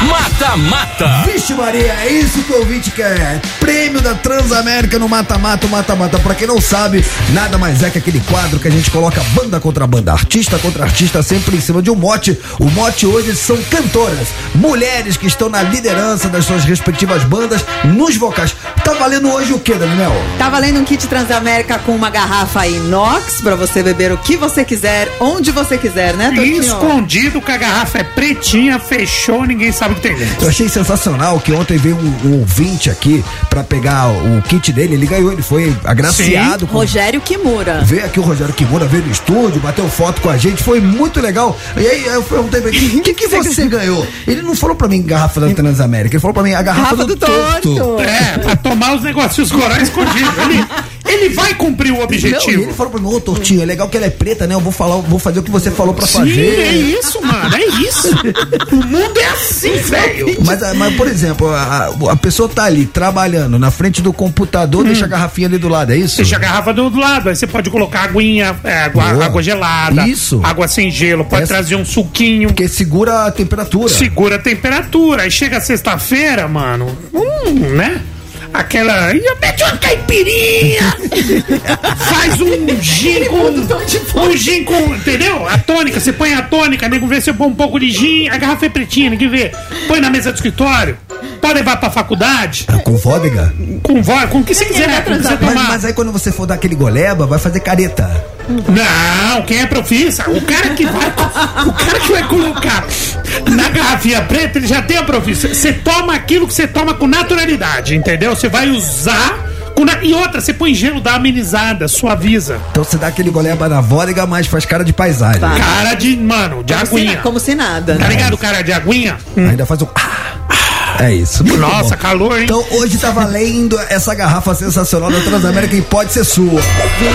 Mata Mata. Vixe Maria, é isso que o ouvinte quer. Prêmio da Transamérica no Mata-Mata, Mata-Mata. Pra quem não sabe, nada mais é que aquele quadro que a gente coloca banda contra banda, artista contra artista, sempre em cima de um mote. O mote hoje são cantoras, mulheres que estão na liderança das suas respectivas bandas, nos vocais. Tá valendo hoje o que, Daniel? Tá valendo um kit Transamérica com uma garrafa inox pra você beber o que você quiser, onde você quiser, né, Totinho? Escondido, que a garrafa é pretinha, fechou, ninguém sabe o que tem dentro. Eu achei sensacional que ontem veio um, um ouvinte aqui pra pegar o kit dele. Ele ganhou, ele foi agraciado com Rogério Kimura. Veio aqui o Rogério Kimura, veio no estúdio, bateu foto com a gente, foi muito legal. E aí eu perguntei pra ele, o que, que <laughs> você ganhou? Ele não falou pra mim garrafa da Transamérica, ele falou pra mim a garrafa, Garrafa do, do Torto. É, pra tomar os negócios corais escondidos. Ele, ele vai cumprir o Não, objetivo. ele falou pra mim, ô Tortinho, é legal que ela é preta, né? Eu vou falar, vou fazer o que você falou pra Sim, fazer. é isso, mano, é isso. O mundo é assim, velho. Mas, ah, mas, por exemplo, a, a pessoa tá ali trabalhando na frente do computador, deixa a garrafinha ali do lado, é isso? Deixa a garrafa do outro lado, aí você pode colocar aguinha, é, água, água gelada, Isso. água sem gelo, pode Essa- trazer um suquinho. Porque segura a temperatura. Segura a temperatura. Aí chega sexta-feira, mano. Hum, né? Aquela. Ia mete uma caipirinha! <laughs> faz um gin com. Um gin com. Entendeu? A tônica, você põe a tônica, nego vê você põe um pouco de gin, a garrafa é pretinha, ninguém vê. Põe na mesa do escritório, pode levar pra faculdade, É com vodka? com vodka, com o que você quiser, né? Com o que você Mas, tomar. mas aí quando você for dar aquele goleba, vai fazer careta. Não, quem é profissa? O cara que vai. O cara que vai colocar na garrafinha preta, ele já tem a profissa. Você toma aquilo que você toma com naturalidade, entendeu? Você vai usar. com na- E outra, você põe gelo, dá amenizada, suaviza. Então você dá aquele goleba na vodka, mas faz cara de paisagem. Cara de. Mano, de Como se, aguinha. como se nada. Tá né? ligado, cara de aguinha? Ainda faz um. Ah, é isso. muito Nossa, bom. calor, hein? Então hoje tá valendo essa garrafa sensacional da Transamérica e pode ser sua.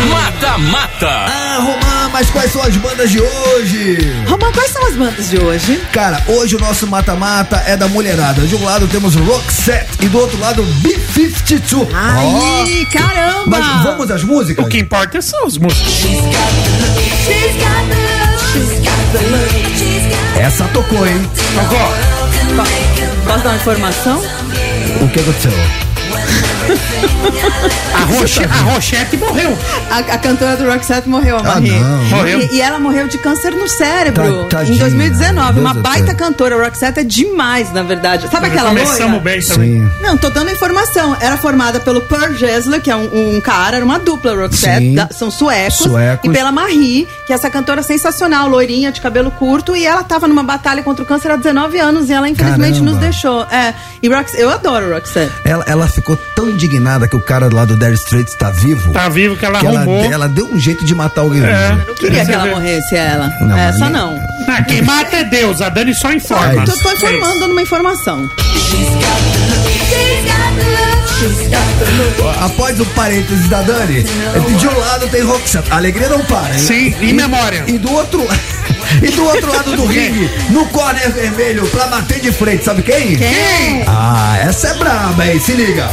Mata Mata. Ah, Romã, mas quais são as bandas de hoje? Romão, quais são as bandas de hoje? Cara, hoje o nosso mata-mata é da mulherada. De um lado temos Roxette e do outro lado B-52. Ai, caramba! Mas vamos às músicas? O que importa são os músicos. Essa tocou, hein? Tocou. Posso dar uma informação? O que aconteceu? A, Roche, a Rochette morreu. A, a cantora do Roxette morreu, a Ah, Marie. não. Morreu. E, e ela morreu de câncer no cérebro em tadinha. 2019. Uma baita cantora. A Roxette é demais, na verdade. Sabe aquela Começamos loira? bem também. Sim. Não, tô dando informação. Era formada pelo Pearl Gessler, que é um, um cara, era uma dupla Roxette, da- são suecos, Suecos. E pela Marie, que é essa cantora sensacional, loirinha, de cabelo curto, e ela tava numa batalha contra o câncer há 19 anos e ela infelizmente Caramba. nos deixou. É, e Rox, eu adoro Roxette. Ela, ela ficou tão indignada que o cara lá do Dire Straits tá vivo. Tá vivo que ela que ela, arrumou. ela deu um jeito de matar alguém É. vivo. Eu queria Você que ela morresse, ela. Não, Essa ali- não. Ah, quem mata é Deus, a Dani só informa. Tô, tô informando, dando uma informação. Após o parênteses da Dani, de um lado tem Roxette. A alegria não para, hein? Sim, em memória. E do outro E do outro lado do <laughs> ringue, no corner vermelho, pra bater de frente, sabe quem? Quem? Ah, essa é braba, hein? Se liga.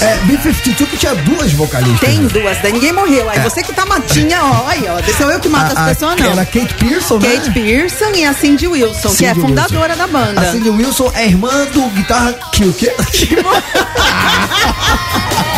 É, B-52 que tinha duas vocalistas. Tem duas, daí ninguém morreu. Aí você que tá matinha, ó, aí, ó. Sou eu que mato A- as pessoas, não. Era Kate Pearson, né? Kate Pearson e a Cindy Wilson, que é Cindy fundadora Wilson. da banda. A Cindy Wilson é irmã do guitarra que o quê? <laughs>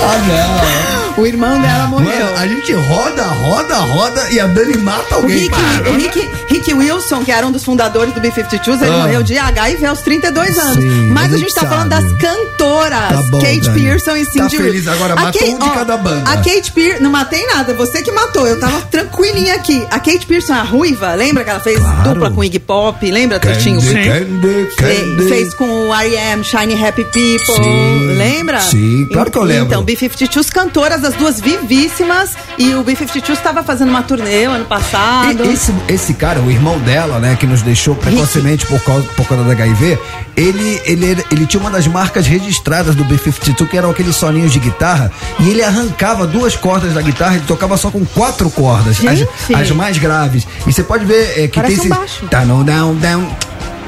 ah, não. O irmão dela morreu. Mano, a gente roda, roda, roda e a Dani mata O alguém. Rick, o Rick, Rick Wilson, que era um dos fundadores do B-52s, ele Ah. morreu de HIV aos 32 anos. Sim, Mas a a gente gente tá falando sabe. das cantoras. Tá bom, Kate Dani. Pearson e Tá Cindy feliz Wilson. agora, A matou Kate- um de cada banda. A Kate Pearson, não matei nada, você que matou. Eu tava tranquilinha aqui. A Kate Pearson, a ruiva, lembra que ela fez Claro. dupla com Iggy Pop? Lembra, Tutinho? Sim. candy, candy. Fez com o R.E.M., Shiny Happy People, Sim, lembra? sim, claro que eu lembro. Então, B-52s cantoras, as duas vivíssimas, e o B-52s estava fazendo uma turnê ano passado. E- Esse, esse cara, o irmão dela, né, que nos deixou precocemente por causa, por causa da HIV, ele, ele, ele tinha uma das marcas registradas do B-52, que eram aqueles soninhos de guitarra, e ele arrancava duas cordas da guitarra e tocava só com quatro cordas, as, as mais graves. E você pode ver é, que Parece tem um esse... baixo. Down, down, down.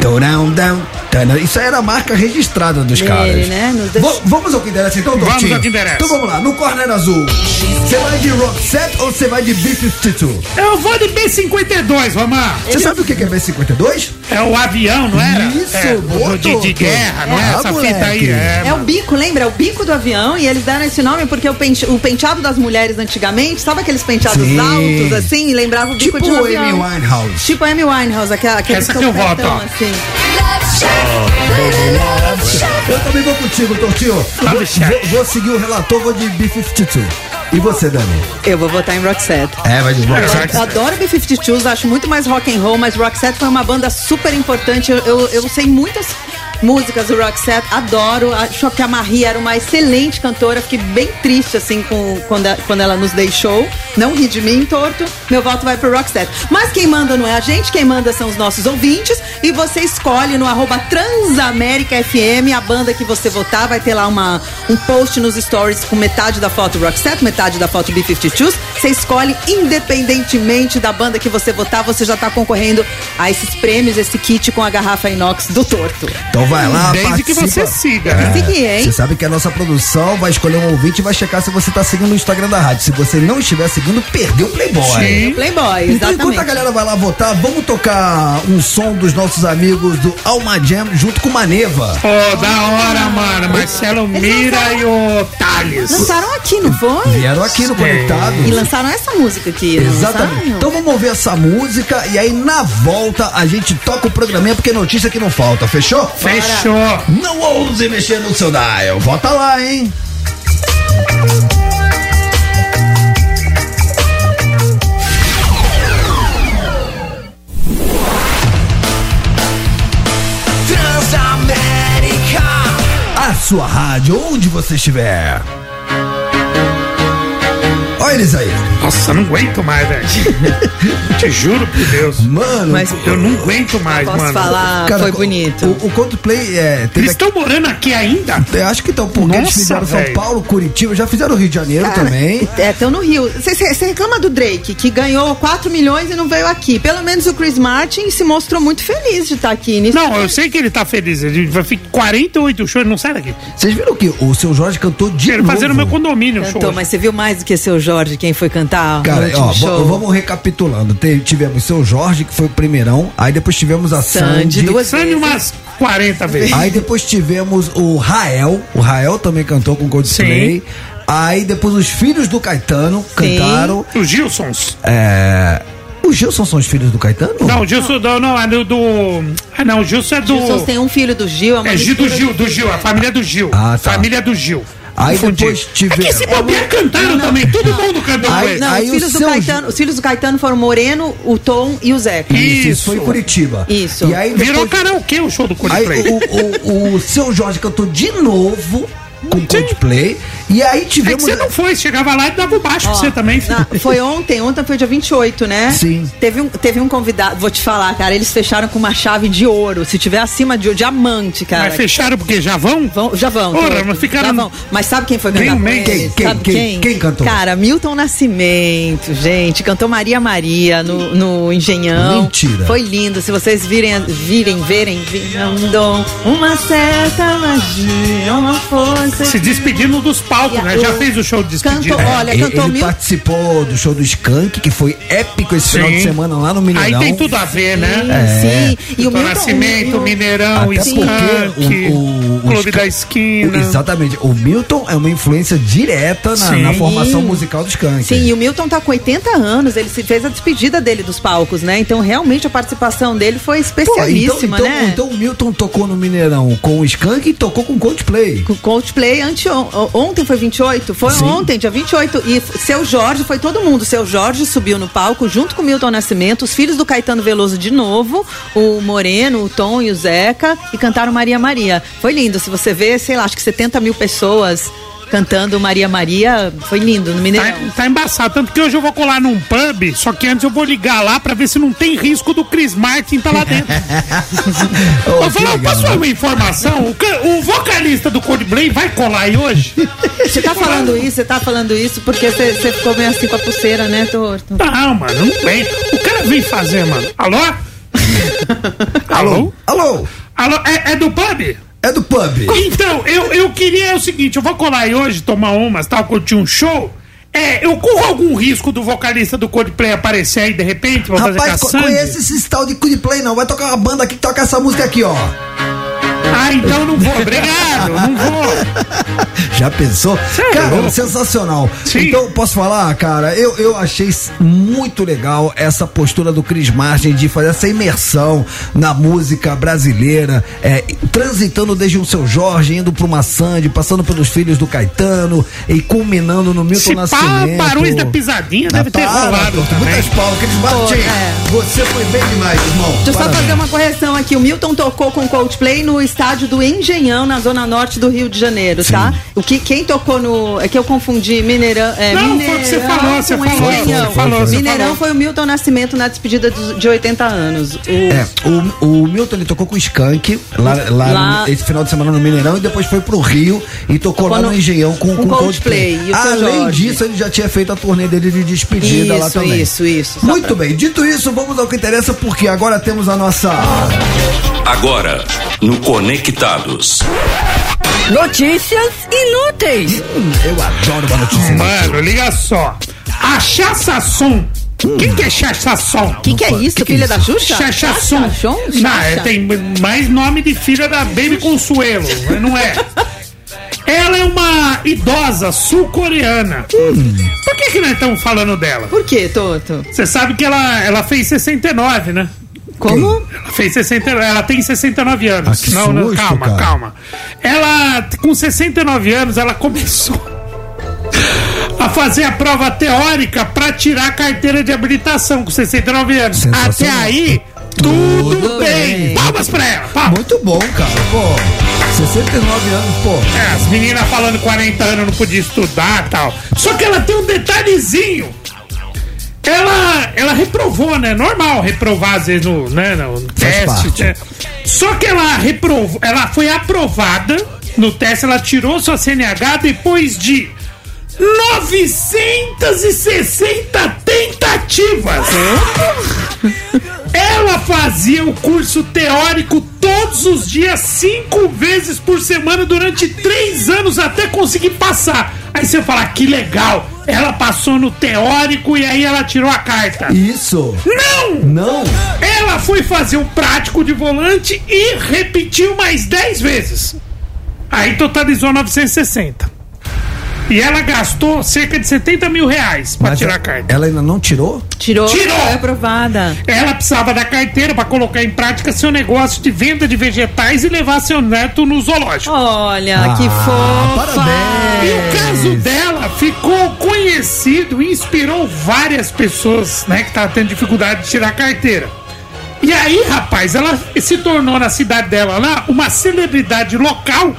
Down, down, down. Isso aí era a marca registrada dos Dele, caras. né? Vo- vamos ao que interessa então, Vamos Tortinho? ao que interessa. Então vamos lá, no corner azul. Você vai de Roxette ou você vai de B-52? Eu vou de B-52, Romar. Você sabe o que é B-52? É o avião, não era? Isso, é, boa, de, de guerra, não é? Ah, Essa moleque. fita aí. É, É o bico, lembra? É o bico do avião e eles deram esse nome porque o, pente- o penteado das mulheres antigamente, sabe aqueles penteados Sim. altos assim? E lembrava o bico Tipo de um Amy avião. Winehouse. Tipo Amy Winehouse, aquela, aquele Essa que eu voto, ó. assim. Eu também vou contigo, Tortinho. Vou, vou- vou seguir o relator, vou de B-52. E você, Dani? Eu vou votar em Roxette. É, vai de Roxette. Eu adoro B-52s, acho muito mais rock and roll, mas Roxette foi uma banda super importante. Eu, eu, eu sei muitas músicas do Roxette, adoro. Acho que a Marie era uma excelente cantora. Fiquei bem triste, assim, com, quando, quando ela nos deixou. Não ri de mim, torto. Meu voto vai pro Roxette. Mas quem manda não é a gente, quem manda são os nossos ouvintes. E você escolhe no arroba Transamérica FM a banda que você votar. Vai ter lá uma, um post nos stories com metade da foto Roxette, metade da foto B-52s. Você escolhe independentemente da banda que você votar, você já tá concorrendo a esses prêmios, esse kit com a garrafa inox do torto. Então vai lá, Desde que participa. você siga, né? Segui, hein? Você sabe que a nossa produção vai escolher um ouvinte e vai checar se você tá seguindo o Instagram da rádio. Se você não estiver seguindo, perdeu o Playboy. Sim. Playboy, Então, enquanto exatamente. a galera vai lá votar, vamos tocar um som dos nossos amigos do Alma Jam junto com Maneva. Pô, da hora, mano. Marcelo Mira e o Thales. Lançaram aqui, não foi? Vieram aqui no Conectado. E lançaram essa música aqui. não Exatamente. lançaram? Então vamos ouvir essa música e aí na volta a gente toca o programinha porque notícia que não falta, fechou? Fechou. Não ouse mexer no seu dial. Volta lá, hein? Transamérica. A sua rádio, onde você estiver. Olha eles aí. Nossa, eu não aguento mais, velho. <laughs> Te juro por Deus. Mano, Mas- Eu não aguento mais, Posso mano. falar, cara, foi o- bonito. O, o Coldplay é, Eles estão morando aqui ainda? Eu acho que estão, porque eles Nossa, fizeram São velho. Paulo, Curitiba, já fizeram Rio de Janeiro Cara, também. É, estão no Rio. Você reclama do Drake, que ganhou 4 milhões e não veio aqui. Pelo menos o Chris Martin se mostrou muito feliz de estar aqui. Nisso Não, eu sei que ele tá feliz. Ele vai ficar 48 shows, não sai daqui. Vocês viram que o seu Jorge cantou de Ele novo. fazer no meu condomínio o show. Cantou, mas você viu mais do que seu Jorge, quem foi cantar Cara, ó, show? vamos recapitulando. Te- tivemos seu Jorge, que foi o primeirão. Aí depois tivemos a Sandy, Sandy. duas Sandy vezes. umas 40 vezes. Aí depois tivemos o Rael. O Rael também cantou com Coldplay. Aí depois os filhos do Caetano cantaram. Os Gilsons. É. Os Gilson são os filhos do Caetano? Não, o Gilson não, não, é do, do. Ah, não, o Gilson é do. Gilson tem um filho do Gil, é uma É Gil do Gil, do Gil, a família do Gil. Ah, tá. Família do Gil. Aí depois tivemos. É que esse bobear cantaram também, todo mundo cantou com Aí- ele. Não, aí os, o filhos do seu Caetano, os filhos do Caetano foram o Moreno, o Tom e o Zeca. Isso, isso foi em Curitiba. Isso. E aí Virou depois, karaokê o show do aí Coldplay. o, o, o seu Jorge cantou de novo com Coldplay. E aí É que tivemos. você não foi, chegava lá e dava o baixo pra você também. na- foi ontem, ontem foi dia 28, né? Sim. Teve um, teve um convidado, vou te falar, cara, eles fecharam com uma chave de ouro. Se tiver acima de ouro, diamante, cara. Mas fecharam porque já vão? Vão, já vão. Todos, mas ficaram- já vão. Mas sabe quem foi cantar? Quem? Sabe Quem? quem? Quem cantou? Cara, Milton Nascimento, gente. Cantou Maria Maria no, no Engenhão. Mentira. Foi lindo. Se vocês virem, virem, verem, virem um dom, uma certa magia, uma força. Se despedindo dos palcos, né? Já fez o show de despedida. Cantou, olha, ele cantou ele Milton. participou do show do Skank, que foi épico esse final Sim. de semana lá no Mineirão. Aí tem tudo a ver, né? Sim, sim. E o Milton. Nascimento, o- o- Mineirão, Até Skank, porque o, o, o Clube Skank- da Esquina. o- exatamente. O Milton é uma influência direta na, na formação musical do Skank. Sim, e o Milton tá com 80 anos, ele se fez a despedida dele dos palcos, né? Então, realmente, a participação dele foi Pô, então, especialíssima, então, né? então o Milton tocou no Mineirão com o Skank e tocou com Coldplay. Com Coldplay ante ontem foi 28? Foi Sim. ontem, dia 28. E seu Jorge, foi todo mundo. Seu Jorge subiu no palco junto com o Milton Nascimento, os filhos do Caetano Veloso de novo, o Moreno, o Tom e o Zeca, e cantaram Maria Maria. Foi lindo. Se você vê, sei lá, acho que 70 mil pessoas cantando Maria Maria, foi lindo no Mineirão. Tá, tá embaçado, tanto que hoje eu vou colar num pub, só que antes eu vou ligar lá pra ver se não tem risco do Chris Martin tá lá dentro. Oh, falar, legal. posso uma informação? O, o vocalista do Coldplay vai colar aí hoje? Você tá falando isso, você tá falando isso porque você você ficou meio assim com a pulseira, né, Torto? Não, mano, não vem. O cara vem fazer, mano. Alô? <laughs> Alô? Alô? Alô? É, é do pub? É do pub. Então, eu, eu queria o seguinte, eu vou colar aí hoje, tomar umas, tal, curtir um show. É, eu corro algum risco do vocalista do Coldplay aparecer aí de repente fazer Rapaz, com co conhece esse tal de Coldplay não. Vai tocar uma banda aqui que toca essa música aqui, ó. Ah, então não vou, obrigado, não vou. <laughs> Já pensou? É cara, sensacional. Sim. Então, posso falar, cara? Eu, eu achei muito legal essa postura do Chris Martin de fazer essa imersão na música brasileira, é, transitando desde o seu Jorge, indo pra uma Sandy, passando pelos filhos do Caetano e culminando no Milton Se pá, Nascimento. Barões da Pisadinha deve ter Para, rolado. Muitas palmas, Martin. é. Você foi bem demais, irmão. Deixa eu só fazer uma correção aqui. O Milton tocou com Coldplay no estádio do Engenhão, na zona norte do Rio de Janeiro, tá? O que, quem tocou no. É que eu confundi Mineirão. É, Não, foi o que Mineirão você falou, você com falou, Engenhão. Mineirão foi o Milton Nascimento na despedida de 80 anos. O- É, o, o Milton ele tocou com o Skank lá, lá, Lá- no- esse final de semana no Mineirão e depois foi pro Rio e tocou, Tocou lá no, no- Engenhão com, com com Coldplay. Coldplay. Além Jorge? disso, ele já tinha feito a turnê dele de despedida lá Isso, também. isso, isso. Só Muito pra- bem, dito isso, vamos ao que interessa, porque agora temos a nossa. Agora, no Conectados. Notícias inúteis. Eu adoro uma notícia. Mano, liga só. A Chassação. Quem que é Chassação? O que, que é isso, filha da Xuxa? Chachasson. Não, é, tem mais nome de filha da Baby Consuelo, não é. Ela é uma idosa sul-coreana. Por que, que nós estamos falando dela? Por que, Toto? Você sabe que ela, ela fez 69, né? Como? Ela fez 69, ela tem 69 anos. Ah, que não, não, susto, calma, cara. calma. Ela, com 69 anos, ela começou a fazer a prova teórica para tirar a carteira de habilitação com 69 anos. Até aí, tudo, Tudo bem. bem. Palmas pra ela. palmas. Muito bom, cara. Pô, 69 anos, pô. É, as meninas falando 40 anos não podia estudar e tal. Só que ela tem um detalhezinho. Ela, ela reprovou, né? Normal reprovar às vezes no, né, no teste. né? Só que ela reprovou, ela foi aprovada no teste, ela tirou sua CNH depois de 960 tentativas. <laughs> Ela fazia o curso teórico todos os dias, cinco vezes por semana, durante três anos, até conseguir passar. Aí você fala, que legal, ela passou no teórico e aí ela tirou a carta. Isso. Não! Não. Ela foi fazer o prático de volante e repetiu mais 10 vezes. Aí totalizou 960. E ela gastou cerca de 70 mil reais pra Mas tirar a ela- carta. Ela ainda não tirou? Tirou. Tirou. Foi aprovada. Ela precisava da carteira pra colocar em prática seu negócio de venda de vegetais e levar seu neto no zoológico. Olha, que fofa. E o caso dela ficou conhecido e inspirou várias pessoas, né, que estavam tendo dificuldade de tirar a carteira. E aí, rapaz, ela se tornou na cidade dela lá uma celebridade local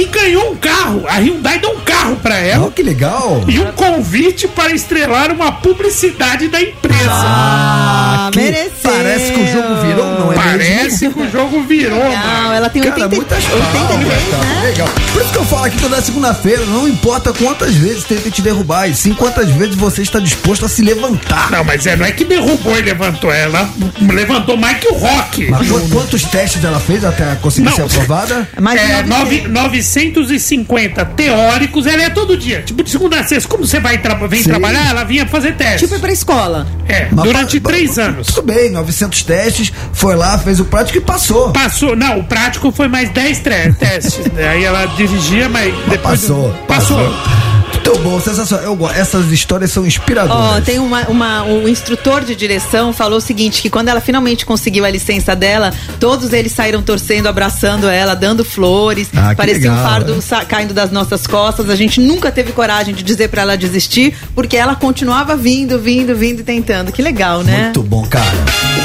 e ganhou um carro. A Hyundai deu um carro pra ela. Oh, que legal. E um convite para estrelar uma publicidade da empresa. Ah, que mereceu. Parece que o jogo virou, não é Parece mesmo? que o jogo virou, Não, mano. ela tem Cara, 80, muitas 83, palmas, né? Legal. Por isso que eu falo aqui toda segunda-feira, não importa quantas vezes tenta te derrubar, e sim quantas vezes você está disposto a se levantar. Não, mas é, não é que derrubou e levantou. Ela levantou mais que o Rock. Mas qu- quantos testes ela fez até conseguir Não. ser aprovada? Mais É, 900. Nove- 950 teóricos, ela é todo dia. Tipo, de segunda a sexta, como você vai tra vem Sim. trabalhar, ela vinha fazer teste. Tipo ir pra escola. é, Mas durante três anos. Tudo bem, 900 testes, foi lá, fez o prático e passou. Passou, não, o prático foi mais 10 tre- testes. <laughs> Aí ela dirigia, mas depois. Passou, Passou. Muito bom, sensacional. Eu. Essas histórias são Ó, inspiradoras. tem uma, uma, o instrutor de direção falou o seguinte, que quando ela finalmente conseguiu a licença dela, todos eles saíram torcendo, abraçando ela, dando flores, Ah, parecia um legal, fardo né? sa- caindo das nossas costas. A gente nunca teve coragem de dizer pra ela desistir, porque ela continuava vindo, vindo, vindo e tentando. Que legal, né? Muito bom, cara.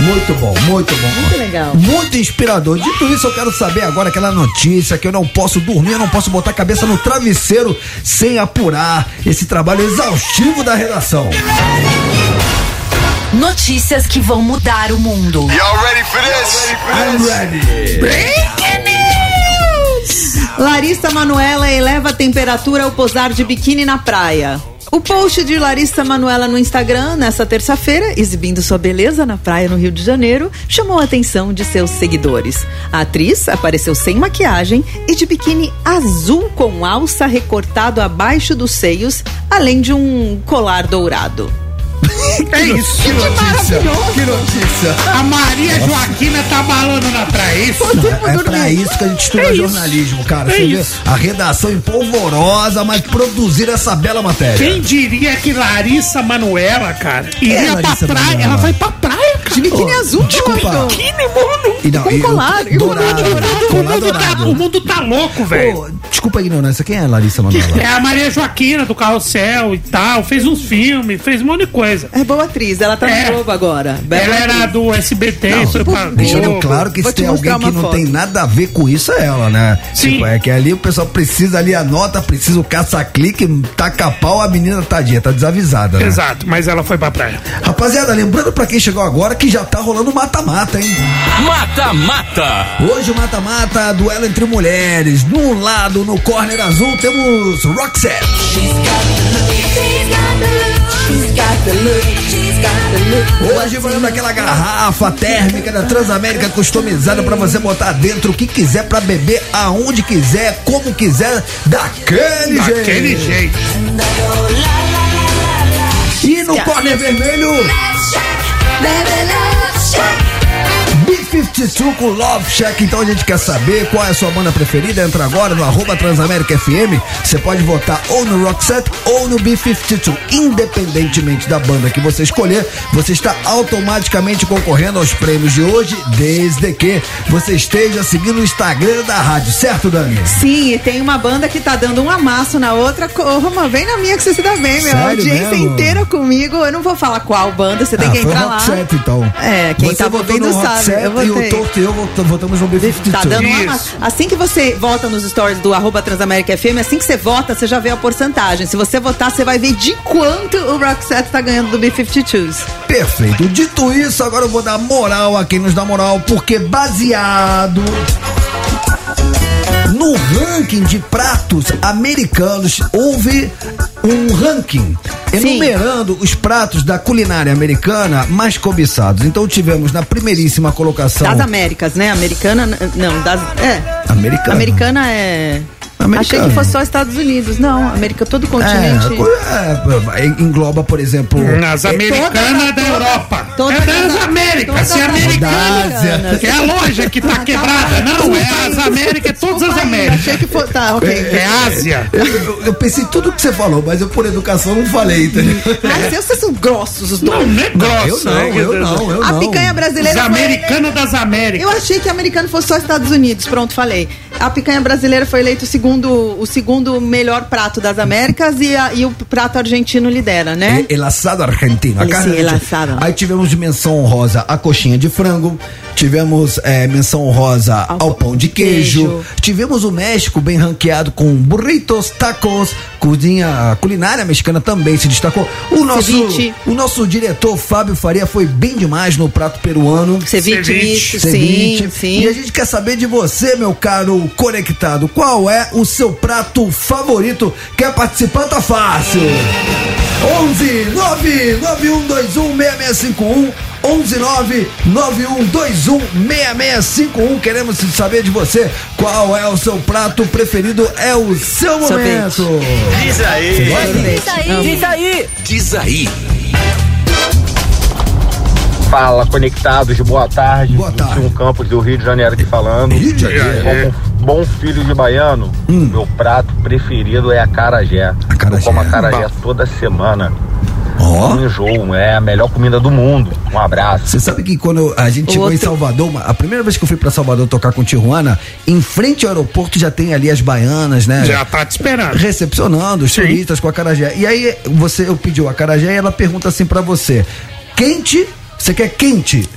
Muito bom, muito bom. Muito legal. Muito inspirador. Dito isso, eu quero saber agora aquela notícia que eu não posso dormir, eu não posso botar a cabeça no travesseiro sem apurar esse trabalho exaustivo da redação. Notícias que vão mudar o mundo. I'm ready. Larissa Manuela eleva a temperatura ao posar de biquíni na praia. O post de Larissa Manuela no Instagram, nessa terça-feira, exibindo sua beleza na praia no Rio de Janeiro, chamou a atenção de seus seguidores. A atriz apareceu sem maquiagem e de biquíni azul com alça recortado abaixo dos seios, além de um colar dourado. É isso. Que notícia, que notícia. A Maria Joaquina tá balando na praia. é Isso. É pra isso que a gente estuda É isso. jornalismo, cara. É Você vê isso. a redação empolvorosa, mas produzir essa bela matéria. Quem diria que Larissa Manuela, cara, iria É, pra praia? Manuela. Ela vai pra praia. De biquíni azul, desculpa. doido. Biquíni, mano. E não, Com e o- colar, e o dourado, O mundo, tá, dourado. o mundo tá louco, velho. Ô, desculpa a ignorância, quem é a Larissa Manoela? É a Maria Joaquina do Carrossel e tal. Fez uns filmes, fez um monte de coisa. É boa atriz, ela tá É. no Globo agora. Bela Ela era atriz. do SBT, Não, foi pra Deixando Globo. claro que Vou se te tem alguém que não foto. tem nada a ver com isso é ela, né? Sim. Tipo, é que ali o pessoal precisa ali a nota, precisa o caça-clique, taca pau, a menina tadinha, tá desavisada, né? Exato, mas ela foi pra praia. Rapaziada, lembrando pra quem chegou agora que já tá rolando mata-mata, hein? Mata-mata. Hoje o mata-mata, duelo entre mulheres. No lado, no corner azul, temos Roxette. Hoje valendo aquela garrafa térmica da Transamérica customizada pra você botar dentro o que quiser pra beber aonde quiser, como quiser, daquele, Daquele jeito. jeito. E no corner vermelho, Baby, love. B52 com Love Shack. Então a gente quer saber qual é a sua banda preferida. Entra agora no arroba Transamérica FM. Você pode votar ou no Roxette ou no B52. Independentemente da banda que você escolher, você está automaticamente concorrendo aos prêmios de hoje, desde que você esteja seguindo o Instagram da rádio, certo, Dani? Sim, e tem uma banda que tá dando um amasso na outra. Corra, vem na minha que você se dá bem, meu. A audiência mesmo? inteira comigo. Eu não vou falar qual banda, você tem Ah, que entrar lá. Então. É, quem você tá ouvindo sabe. Roxette Eu e o. Torto e eu vot- votamos no B52. Tá dando um amasso. Assim que você vota nos stories do arroba Transamérica FM, assim que você vota, você já vê a porcentagem. Se você votar, você vai ver de quanto o Roxette tá ganhando do B-52s. Perfeito. Dito isso, agora eu vou dar moral a quem nos dá moral, porque baseado no ranking de pratos americanos, houve um ranking enumerando os pratos da culinária americana mais cobiçados. Então tivemos na primeiríssima colocação. Das Américas, né? Americana, não, das. É. Americana. Americana é. Americana. Achei que fosse só Estados Unidos. Não, América, todo o continente. É, é, engloba, por exemplo. Nas é, americanas da Europa. toda- é das Américas. Se é as americana, que é a loja que tá quebrada. Não, é as Américas, é todas as Américas. Achei que fosse. Tá, ok. É Ásia. Eu, eu- pensei tudo que você falou, mas eu por educação não falei, entendeu? Mas vocês são grossos os Não, dois. não é grosso. eu não, eu não, eu A não. picanha brasileira Os foi americanos das Américas. Eu achei que americano fosse só Estados Unidos. Pronto, falei. A picanha brasileira foi eleito o segundo, o segundo melhor prato das Américas e, a- e o prato argentino lidera, né? El assado argentino. A carne sim, el assado. Aí tivemos de menção honrosa a coxinha de frango. Tivemos eh, menção honrosa ao, pão de queijo. queijo. Tivemos o México bem ranqueado com burritos, tacos. Cozinha, culinária mexicana também se destacou. O nosso, Ceviche. o nosso diretor Fábio Faria foi bem demais no prato peruano. Ceviche, Ceviche. Ceviche. sim, sim. E a gente quer saber de você, meu caro conectado. Qual é o seu prato favorito? Quer participar? Tá fácil. 11 99121 6651 11 99121 6651 Queremos saber de você qual é o seu prato preferido, é o seu momento. Diz aí. Diz aí, diz aí. Diz aí. Fala, conectados, boa tarde. Boa tarde. 21 Campos do Rio de Janeiro aqui falando. Rio de Janeiro. Bom filho de baiano, meu prato preferido é a carajé. Acarajé. Eu como acarajé toda semana. Ó. Não enjoo, é a melhor comida do mundo. Um abraço. Você sabe que quando a gente chegou em Outro. Salvador, uma- a primeira vez que eu fui pra Salvador tocar com Tijuana, em frente ao aeroporto já tem ali as baianas, né? Já tá te esperando. recepcionando os Sim. turistas com a acarajé. E aí você eu pediu a acarajé e ela pergunta assim pra você: "Quente? Você quer quente?"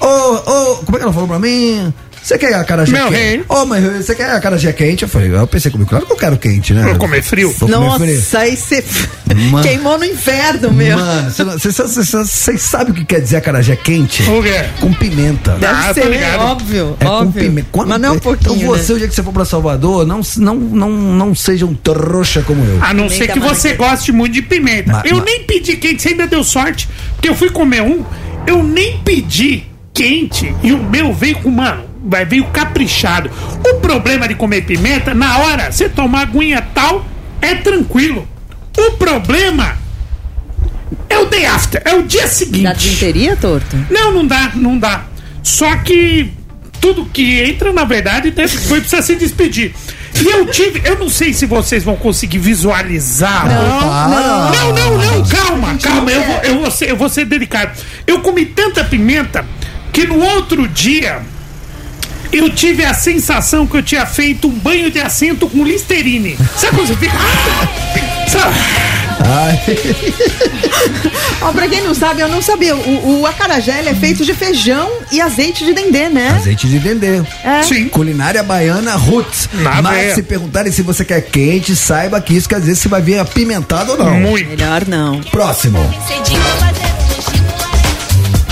Ô, ô, como é que ela falou pra mim? Você quer a acarajé Meu quente? rei. Ô, mas você quer a acarajé quente? Eu falei, eu pensei comigo, claro que eu quero quente, né? Vou comer frio. Vou comer frio. Nossa, <laughs> aí você Mano. queimou no inferno, meu. Mano, vocês sabem o que quer dizer acarajé quente? O quê? Com pimenta. Deve Ah, ser, ligado. óbvio, É com óbvio. pimenta. Quando- Mas não é um pouquinho, Então você, né? o dia que você for pra Salvador, não, não, não, não seja um trouxa como eu. A não Pimenta ser que você goste muito de pimenta. Ma- eu ma- nem pedi quente, você ainda deu sorte. Porque eu fui comer um, eu nem pedi quente e o meu veio com, mano, vai veio caprichado. O problema de comer pimenta, na hora, você tomar aguinha tal, é tranquilo. O problema é o day after, é o dia seguinte. desinteria, torto? Não, não dá, não dá. Só que tudo que entra, na verdade, foi precisa se despedir. E eu tive, eu não sei se vocês vão conseguir visualizar. Não, não, não, não, calma, calma, eu vou, eu, vou ser, eu vou ser delicado. Eu comi tanta pimenta que no outro dia eu tive a sensação que eu tinha feito um banho de assento com Listerine. Sabe quando você fica. Sabe? Ó, pra quem não sabe, eu não sabia. O, o acarajé é feito de feijão e azeite de dendê, né? Azeite de dendê. É. Sim. Culinária baiana roots. Na Mas veia. se perguntarem se você quer quente, saiba que isso quer dizer se vai vir apimentado ou não. Muito. Melhor não. Próximo.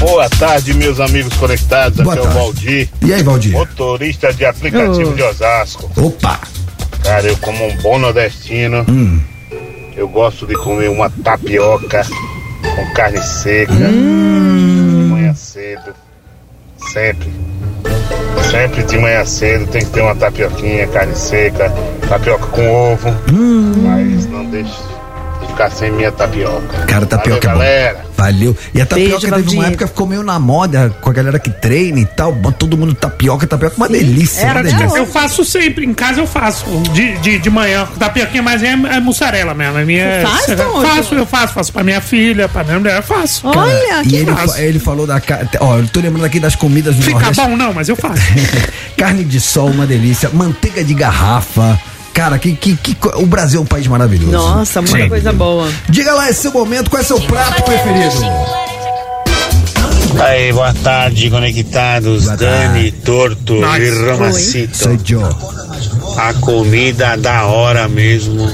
Boa tarde, meus amigos conectados. Boa Aqui é o tarde. Valdir, E aí, Valdir? motorista de aplicativo Oh. de Osasco. Opa! Cara, eu como um bom nordestino, Hum. eu gosto de comer uma tapioca com carne seca, Hum. de manhã cedo, sempre. Sempre de manhã cedo tem que ter uma tapioquinha, carne seca, tapioca com ovo, Hum. mas não deixe de ficar sem minha tapioca. Cara, tapioca Valeu, é bom. galera. Valeu. E a tapioca Beijo, teve uma época que ficou meio na moda com a galera que treina e tal. Todo mundo tapioca, tapioca, uma delícia. Era, uma delícia. eu faço sempre, em casa eu faço. De, de, de manhã, tapioquinha, mas é, é mussarela mesmo. A minha, Você faz, é- Tom? Faço, eu faço, faço pra minha filha, pra minha mulher, eu faço. Olha, E que ele, fácil. fa- ele falou da. Ó, eu tô lembrando aqui das comidas do Fica Nordeste. bom não, mas eu faço. <laughs> Carne de sol, uma delícia. Manteiga de garrafa. Cara, que, que, que o Brasil é um país maravilhoso. Nossa, muita Sim. coisa boa. Diga lá esse seu momento, qual é seu prato preferido? Aí, boa tarde, conectados. Boa Dani, Torto Nós. e Sou Ramacito. A comida da hora mesmo,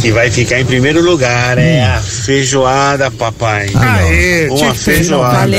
que vai ficar em primeiro lugar, é a feijoada, papai. Aê, Uma feijoada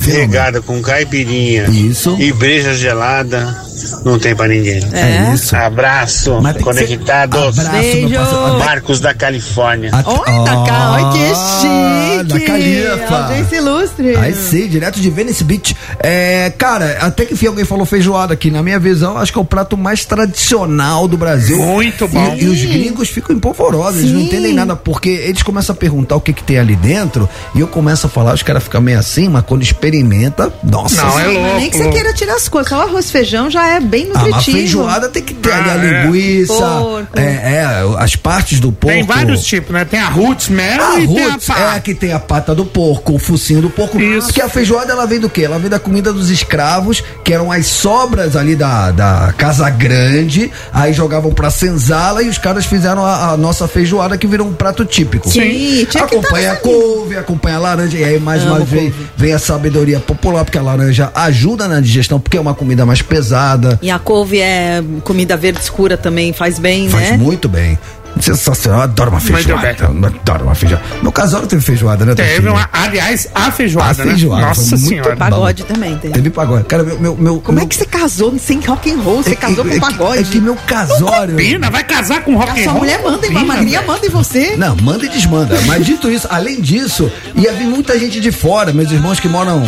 regada com caipirinha Isso. e breja gelada, não tem pra ninguém. É isso. Abraço, que ser- conectados. Abraço, meu Beijo. Marcos da Califórnia. Olha, da cá, olha que Ah, da chique. Califa. Audiência ilustre. Aí sim, direto de Venice Beach. É, cara, até que enfim alguém falou feijoada aqui. Na minha visão, acho que é o prato mais tradicional do Brasil. Muito bom. E, e os gringos ficam empolvorosos, eles não entendem nada, porque eles começam a perguntar o que que tem ali dentro, e eu começo a falar, os caras ficam meio assim, mas quando experimenta, nossa. Não, é Mas louco. nem que você queira tirar as coisas. Só o arroz feijão já é bem Ah, nutritivo. mas feijoada tem que ter ali a Ah, é. linguiça, Porco. é, é, as partes do porco. Tem vários tipos, né? Tem a roots mesmo A e tem a roots pá. é a que tem a pata do porco, o focinho do porco. Isso. Porque a feijoada ela vem do quê? Ela vem da comida dos escravos, que eram as sobras ali da, da Casa Grande. Aí jogavam pra senzala e os caras fizeram a, a nossa feijoada que virou um prato típico. Sim, tinha que Acompanha a tá couve, acompanha a laranja. E aí mais Amo uma vez vem a sabedoria popular, porque a laranja ajuda na digestão, porque é uma comida mais pesada. E a couve é comida verde escura também, faz bem, Faz né? muito bem. Sensacional, eu adoro uma feijoada. Eu adoro uma feijoada. Meu casal teve feijoada, né? Teve uma, aliás, a feijoada, A feijoada, né? Nossa senhora. bom. Pagode também tem. Teve pagode. Cara, meu. meu, meu Como meu- é que você casou sem rock and roll? Você é casou com é que- pagode? É que meu casório. Pina, vai casar com rock a and sua roll? mulher manda, e a Pina, magrinha velho. manda em você. Não, manda e desmanda. Mas dito isso, além disso, ia vir muita gente de fora. Meus irmãos que moram.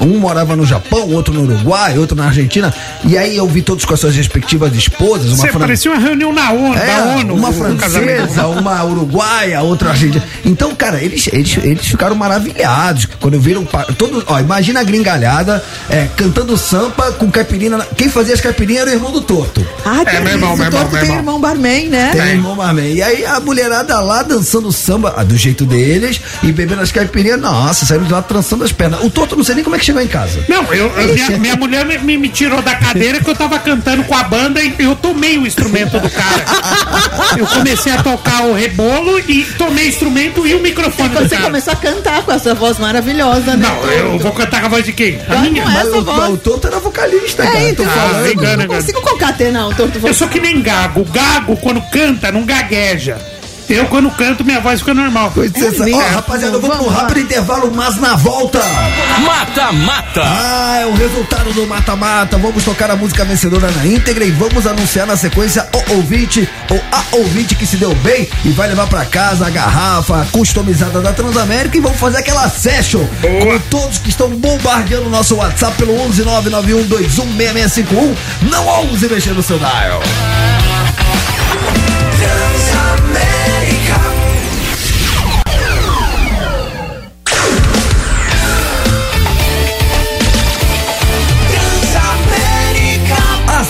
Um morava no Japão, outro no Uruguai, outro na Argentina. E aí eu vi todos com as suas respectivas esposas. Uma Você fran- parecia uma reunião na ONU, É, da ONU. uma casamento. Francesa, uma uruguaia, outra argentina. Então, cara, eles, eles, eles ficaram maravilhados quando viram. Todo, ó, imagina a gringalhada é, cantando sampa com caipirinha. Quem fazia as caipirinhas era o irmão do Torto. Ah, que É, meu irmão, meu o Torto irmão, meu tem irmão. irmão barman, né? Tem irmão Marmem. E aí a mulherada lá dançando samba ah, do jeito deles e bebendo as caipirinhas. Nossa, saíram de lá trançando as pernas. O Torto não sei nem como é que chegou em casa. Não, eu, eu- minha, minha mulher me, me- me tirou da cadeira que eu tava cantando com a banda e eu tomei o instrumento do cara. <laughs> Eu comecei a tocar o rebolo e tomei instrumento e o microfone do Você cara. começou a cantar com essa voz maravilhosa, né? Não, eu vou cantar com a voz de quem? A Não, minha? não é Mas essa o, voz. o Torto era vocalista, cara. É, eu tô então, falando. eu não engana. consigo concatenar o Torto Eu sou que nem gago. Gago, quando canta, não gagueja. Eu, quando canto, minha voz fica normal. Pois é, mesmo? Ó, rapaziada, vamos pro rápido intervalo, mas na volta. Mata, mata. Ah, é o resultado do mata-mata. Vamos tocar a música vencedora na íntegra e vamos anunciar na sequência o ouvinte ou a ouvinte que se deu bem e vai levar pra casa a garrafa customizada da Transamérica e vamos fazer aquela session com todos que estão bombardeando o nosso WhatsApp pelo 11991216651. Não ouse mexer no seu dial.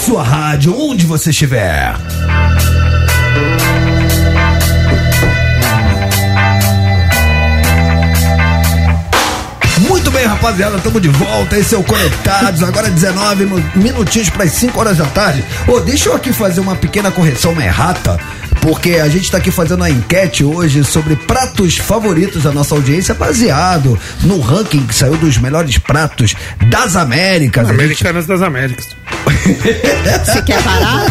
Sua rádio, onde você estiver. Muito bem, rapaziada, estamos de volta. Esse é o Conectados. Agora 19 mi- minutinhos para as 5 horas da tarde. Ô, deixa eu aqui fazer uma pequena correção, uma errata. Porque a gente está aqui fazendo uma enquete hoje sobre pratos favoritos da nossa audiência, baseado no ranking que saiu dos melhores pratos das Américas. A gente- Americanas das Américas. <laughs> Você quer parar?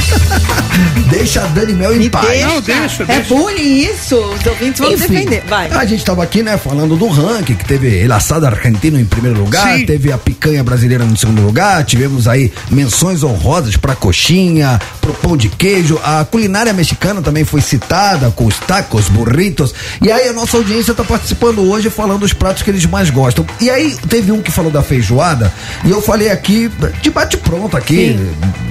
Deixa a Dani Mel em paz. Deixa. Não, deixa, É deixa. bullying isso? Os ouvintes vão Enfim, defender. Vai. A gente tava aqui, né, falando do ranking, que teve El Assado Argentino em primeiro lugar, Sim. teve a picanha brasileira no segundo lugar, tivemos aí menções honrosas pra coxinha, pro pão de queijo, a culinária mexicana também foi citada, com os tacos, burritos, e aí a nossa audiência tá participando hoje falando dos pratos que eles mais gostam. E aí teve um que falou da feijoada, e eu falei aqui, de bate-pronto aqui,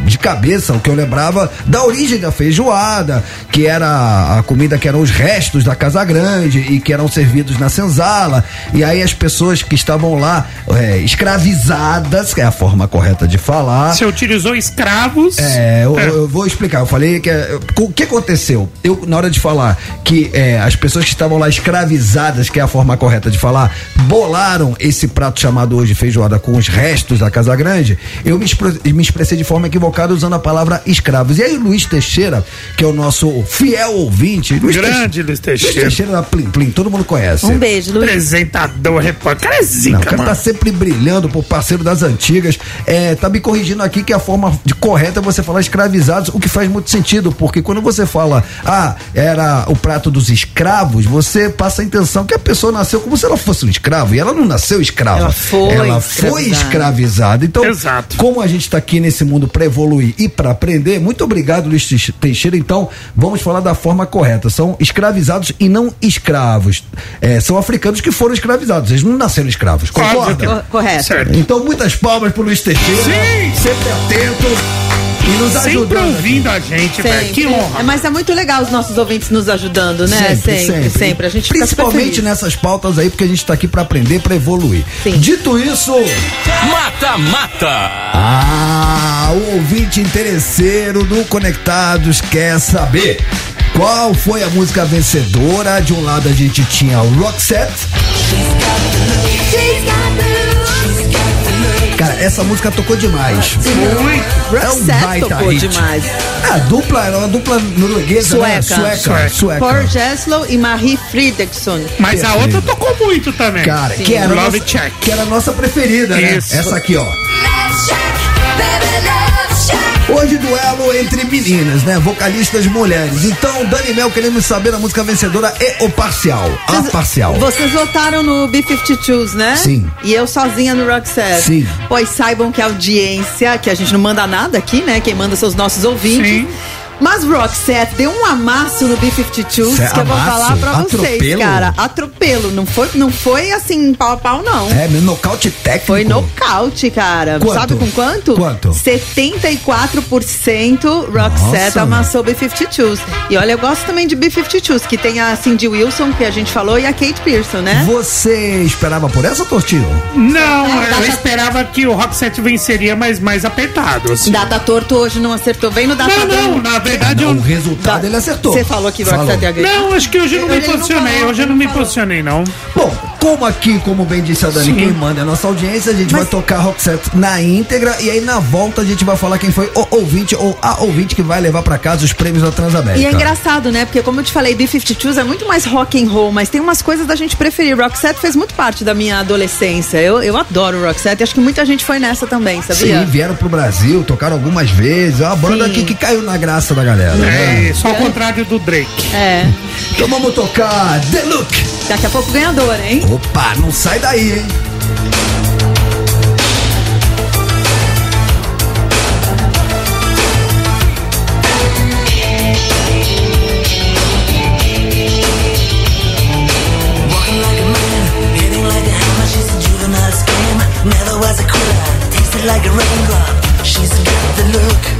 de cabeça, o que eu lembrava da origem da feijoada, que era a comida que eram os restos da Casa Grande e que eram servidos na senzala. E aí as pessoas que estavam lá é, escravizadas, que é a forma correta de falar. Você utilizou escravos. É, eu, eu vou explicar. Eu falei que é, o que aconteceu? Eu na hora de falar que é, as pessoas que estavam lá escravizadas, que é a forma correta de falar, bolaram esse prato chamado hoje feijoada com os restos da Casa Grande. Eu me, expre- me expressei de forma equivocada usando a palavra escravos. E aí o Luiz Teixeira, que é o nosso fiel ouvinte, Luiz Grande Luiz Luiz Teixeira. Teixeira da Plim Plim, todo mundo conhece. Um beijo, Luiz. Apresentador, repórter. Cara é Não, zica, o cara mano. Tá sempre brilhando por parceiro das antigas. É, tá me corrigindo aqui que a forma de correta é você falar escravizados, o que faz muito sentido, porque quando você fala, ah, era o prato dos escravos, você passa a intenção que a pessoa nasceu como se ela fosse um escravo, e ela não nasceu escrava. Ela foi Ela foi escravizada. Então, Exato. como a gente tá aqui nesse mundo para evoluir e para aprender. Muito obrigado, Luiz Teix- Teixeira. Então, vamos falar da forma correta. São escravizados e não escravos. É, são africanos que foram escravizados. Eles não nasceram escravos. Concorda? Co- correto. Então, muitas palmas pro Luiz Teixeira. Sim. Sempre atento e nos Sempre ajudando. aqui. ouvindo a gente, velho. Que Sempre. honra. É, mas é muito legal os nossos ouvintes nos ajudando, né? Sempre, sempre. A gente fica super Principalmente nessas pautas aí, porque a gente tá aqui para aprender, para evoluir. Dito isso, Mata Mata. ah, o ouvinte interesseiro do Conectados quer saber qual foi a música vencedora. De um lado a gente tinha o Roxette. Cara, essa música tocou demais. Muito. É um Roxette baita tocou hit. demais. A dupla era uma dupla norueguesa, né? Sueca. Sueca. Sueca. Paul Jeslow e Marie Fridriksson. Mas a outra tocou muito também. Cara, que era, a Love nossa, Check. que era a nossa preferida, né? Isso. Essa aqui, ó. Hoje duelo entre meninas, né? Vocalistas mulheres. Então, Dani Mel queremos saber a música vencedora e o parcial. A parcial. Vocês votaram no B-52s, né? Sim. E eu sozinha no Roxette. Sim. Pois saibam que a audiência, que a gente não manda nada aqui, né? Quem manda são os nossos ouvintes. Sim. Mas Roxette deu um amasso no B-52s Cê- que eu vou amasso? falar pra vocês, Atropelo? cara. Atropelo. Não foi, não foi assim, pau a pau, não. É, meu nocaute técnico. Foi nocaute, cara. Quanto? Sabe com quanto? Quanto? 74% Roxette Nossa. amassou B-52s. E olha, eu gosto também de B-52s, que tem a Cindy Wilson, que a gente falou, e a Kate Pearson, né? Você esperava por essa, Tortinho? Não, É, eu esperava que o Rock 7 venceria, mas mais apertado. Assim. Data torto hoje não acertou bem no data Não, não, na verdade eu. O resultado ele acertou. Você falou que. Roxette ia ganhar. Não, acho que hoje eu não me não posicionei. Hoje eu não me posicionei, não. Bom, como aqui, como bem disse a Dani, Sim. quem manda é a nossa audiência, a gente vai tocar Roxette na íntegra e aí na volta a gente vai falar quem foi o ouvinte ou a ouvinte que vai levar pra casa os prêmios da Transamérica. E é engraçado, né? Porque como eu te falei, B-52s é muito mais rock and roll, mas tem umas coisas da gente preferir. Roxette fez muito parte da minha adolescência. Eu, eu adoro Roxette e acho que muita gente foi nessa também, sabia? Sim, vieram pro Brasil, tocaram algumas vezes. É uma banda aqui que caiu na graça da galera. Né? É, isso, né? ao contrário do Drake. É. Então vamos tocar The Look. Daqui a pouco ganhador, hein? Opa, não sai daí, hein? like a raindrop. She's got the look.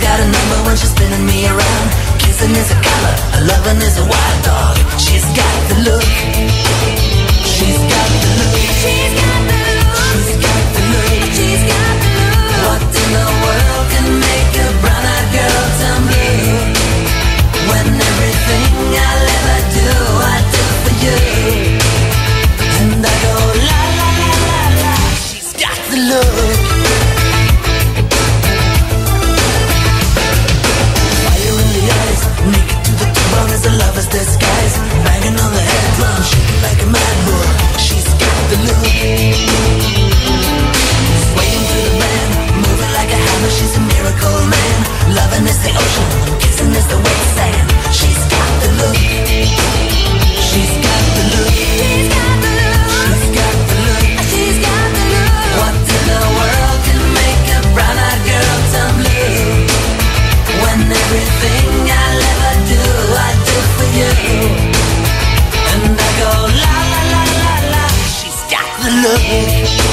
Got a number when she's spinning me around. Kissing is a color, loving is a wild dog. She's got the look. of it.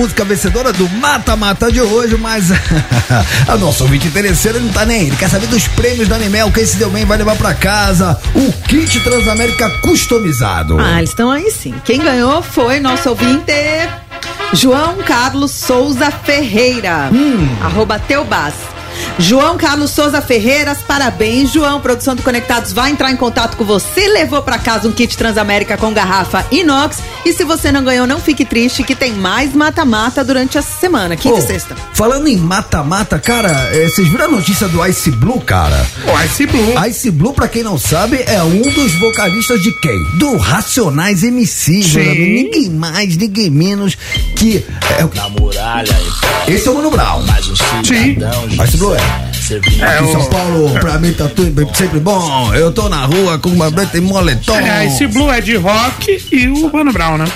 Música vencedora do Mata Mata de hoje, mas <laughs> a nossa ouvinte interesseira não tá nem aí. Ele quer saber dos prêmios da Animel. Quem se deu bem vai levar pra casa o kit Transamérica customizado. Ah, eles estão aí sim. Quem ganhou foi nosso ouvinte João Carlos Souza Ferreira. Hum. Arroba Teubas. João Carlos Souza Ferreiras, parabéns, João. Produção do Conectados vai entrar em contato com você. Levou pra casa um kit Transamérica com garrafa inox. E se você não ganhou, não fique triste, que tem mais mata-mata durante a semana, quinta Ô, e sexta. Falando em mata-mata, cara, eh, vocês viram a notícia do Ice Blue, cara? O Ice Blue. Ice Blue, pra quem não sabe, é um dos vocalistas de quem? Do Racionais MC. Ninguém mais, ninguém menos que. É, o- Na muralha, esse é o Mano Brown. mais um Sim. Ice Blue é. Servindo É Aqui em São Paulo, pra mim tá tudo sempre bom. Eu tô na rua com uma breta e moletom. É, esse Blue é de rock e o Mano Brown, né?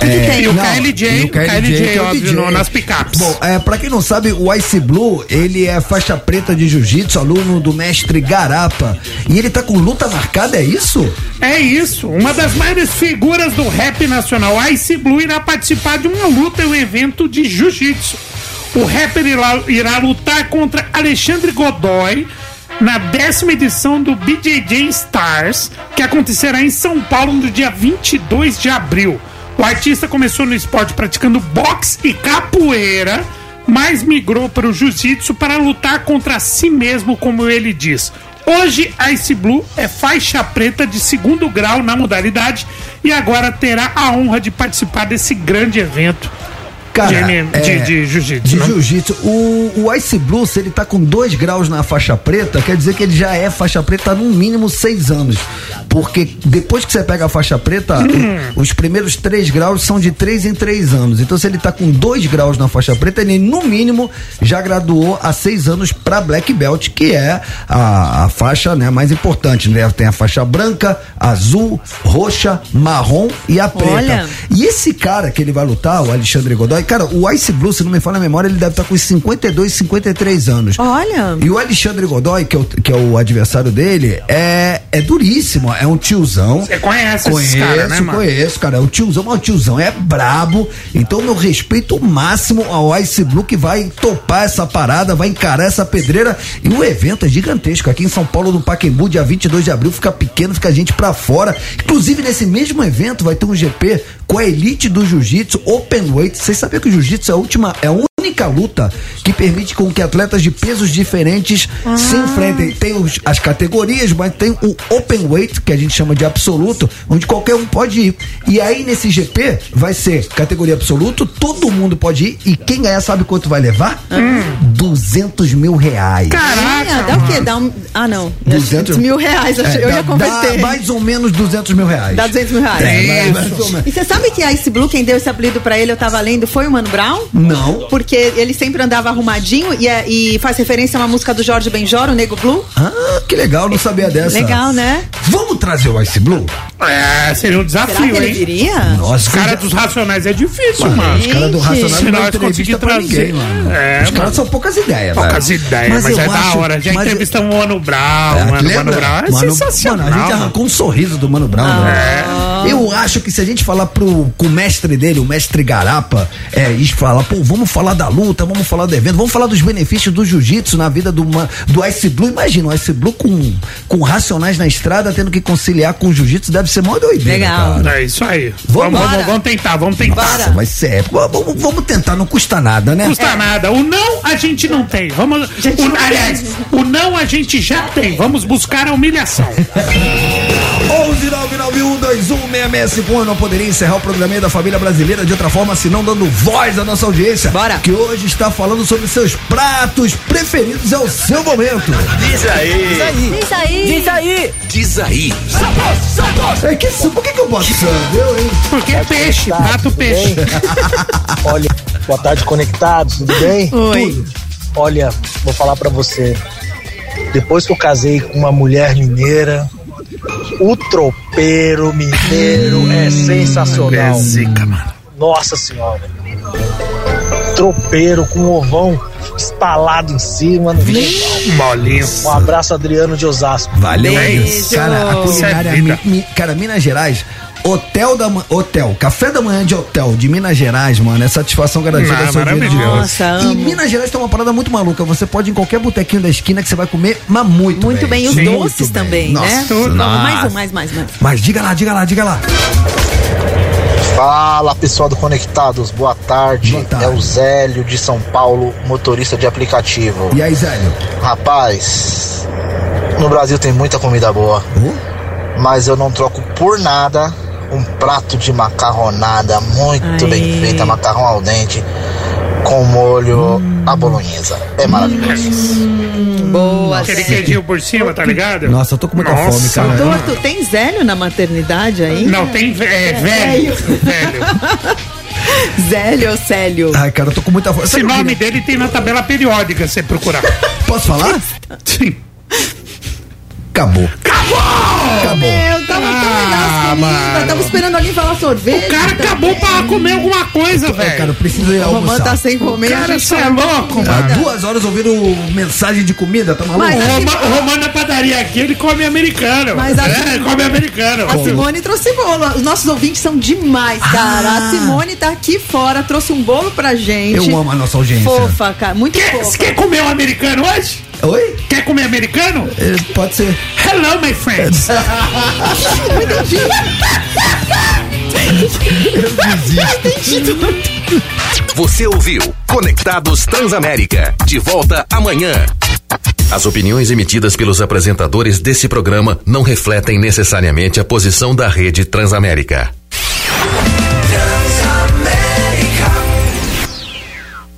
É, E o não, KLJ, e o KLJ, óbvio, no- nas picapes. Bom, é, pra quem não sabe, o Ice Blue, ele é faixa preta de jiu-jitsu, aluno do mestre Garapa. E ele tá com luta marcada, é isso? É isso, uma das maiores figuras do rap nacional, Ice Blue, irá participar de uma luta em um evento de jiu-jitsu. O rapper irá, irá lutar contra Alexandre Godoy na décima edição do BJJ Stars, que acontecerá em São Paulo no dia 22 de abril. O artista começou no esporte praticando boxe e capoeira, mas migrou para o jiu-jitsu para lutar contra si mesmo, como ele diz. Hoje, Ice Blue é faixa preta de segundo grau na modalidade e agora terá a honra de participar desse grande evento Cara, de, de, é, de jiu-jitsu. De né? jiu-jitsu. O, o Ice Blue, se ele tá com dois graus na faixa preta, quer dizer que ele já é faixa preta há no mínimo seis anos. Porque depois que você pega a faixa preta, Hum. os primeiros três graus são de três em três anos. Então, se ele tá com dois graus na faixa preta, ele no mínimo já graduou há seis anos pra Black Belt, que é a, a faixa né, mais importante. Né? Tem a faixa branca, azul, roxa, marrom e a preta. Olha. E esse cara que ele vai lutar, o Alexandre Godoy, cara, o Ice Blue, se não me falha a memória, ele deve estar com uns 52, 53 anos. Olha. E o Alexandre Godoy, que é o, que é o adversário dele, é, é duríssimo, é um tiozão. Você conhece Conheço, esses caras, né, mano? conheço, cara. É um tiozão, mas o tiozão é brabo. Então, meu respeito máximo ao Ice Blue que vai topar essa parada, vai encarar essa pedreira. E o evento é gigantesco. Aqui em São Paulo, no Pacaembu, dia 22 de abril, fica pequeno, fica gente pra fora. Inclusive, nesse mesmo evento, vai ter um GP com a elite do jiu-jitsu Open Weight. Vocês sabiam que o jiu-jitsu é a última, é a única luta que permite com que atletas de pesos diferentes se enfrentem. Tem os- as categorias, mas tem o Open Weight, que a gente chama de absoluto, onde qualquer um pode ir. E aí nesse GP vai ser categoria absoluto, todo mundo pode ir. E quem ganhar sabe quanto vai levar? 200 mil reais. Caraca, dá o quê? Dá um. Ah, não. 200 mil reais, eu, É, eu dá- ia converter. Dá mais ou menos 200 mil reais. Dá 200 mil reais. É, mais- mais ou menos. E você sabe que a Ice Blue, quem deu esse apelido pra ele, eu tava lendo, foi o Mano Brown? Não. Porque ele sempre andava arrumadinho e, é- e faz referência a uma música do Jorge Benjor, o Nego Blue. Ah, que legal, não sabia dessa. Legal, né? Vamos trazer o Ice Blue? É, seria um desafio, Será que ele hein? viria? Nossa, Os caras dos Racionais é difícil, mano. Os caras do Racionais Se não nós conseguir pra trazer. ninguém, mano. É, Os caras mano. são poucas ideias, Poucas velho. ideias, mas, eu é da acho- hora. Já mas eu- entrevistamos o Mano Brown, É, mano. lembra? Mano Brown é Mano, sensacional. Mano, a gente mano. arrancou um sorriso do Mano Brown. É. Eu acho que se a gente falar pro, com o mestre dele, o mestre Garapa, é, e falar, pô, vamos falar da luta, vamos falar do evento, vamos falar dos benefícios do jiu-jitsu na vida do, do Ice Blue. Imagina, o Ice Blue com, com racionais na estrada, tendo que conciliar com o jiu-jitsu, deve ser mó doideira. Legal. Cara. É isso aí. Vamos, vamos, vamos, tentar, vamos tentar. Nossa, vai ser. Vamos, vamos, tentar, não custa nada, né? Custa é. nada. O não a gente não tem. Vamos, o, não aliás, o não a gente já tem. Vamos buscar a humilhação. <laughs> 11 106,1 não poderia encerrar o programa da família brasileira de outra forma, senão dando voz à nossa audiência. Bora! Que hoje está falando sobre seus pratos preferidos. É o seu momento. Diz aí! Diz aí! Diz aí! Diz aí! Diz aí! É que, por que, que eu boto hein? Porque é peixe, prato peixe. <laughs> Olha, boa tarde, conectados, tudo bem? Oi. Tudo. Olha, vou falar para você. Depois que eu casei com uma mulher mineira, o tropeiro mineiro é sensacional. É zica, mano. Nossa senhora. tropeiro com ovão estalado em cima. No Molinho. Um abraço, Adriano de Osasco. Valeu, Beijo. Cara, a culinária. mi- mi- cara, Minas Gerais. Hotel da Hotel, café da manhã de hotel de Minas Gerais, mano, é satisfação garantida Ah, de maravilhoso. Nossa, E amo. Minas Gerais tem uma parada muito maluca. Você pode ir em qualquer botequinho da esquina que você vai comer, mas muito, Muito bem, e os Sim. doces Muito bem. também, Nossa, né? nossa. Vamos, mais um, mais, mais, mais. Mas diga lá, diga lá, diga lá. Fala pessoal do Conectados, boa tarde. É o Zélio de São Paulo, motorista de aplicativo. E aí, Zélio? Rapaz, no Brasil tem muita comida boa, mas eu não troco por nada um prato de macarronada muito bem feita, macarrão al dente, com molho à bolonhesa. É maravilhoso. Boa, Aquele queijinho por cima, tá ligado? Nossa, eu tô com muita Nossa. fome, cara. Doutor, tem Zélio na maternidade aí? Não, tem ve- é, velho. <laughs> Zélio ou Célio? Ai, cara, eu tô com muita fome. Esse nome queria- dele tem na tabela periódica, se você procurar. Posso falar? Sim. Acabou. Meu, tava tão legal as comidas. Tava esperando alguém falar sorvete. O cara acabou pra comer alguma coisa, velho. Cara, eu preciso ir O Romano almoçar. tá sem comer. Cara, a gente você é louco, mano. duas horas ouvindo mensagem de comida, tá maluco? Mas O, Roma, o Romano na padaria aqui, ele come americano. Mas a- é, come americano. A Simone trouxe bolo. Os nossos ouvintes são demais, cara. Ah. A Simone tá aqui fora, trouxe um bolo pra gente. Eu amo a nossa audiência. Fofa, cara. Muito Quer, fofa. você quer comer um americano hoje? Oi? Quer comer americano? É, pode ser. Hello, my friends. <laughs> Você ouviu Conectados Transamérica. De volta amanhã. As opiniões emitidas pelos apresentadores desse programa não refletem necessariamente a posição da rede Transamérica.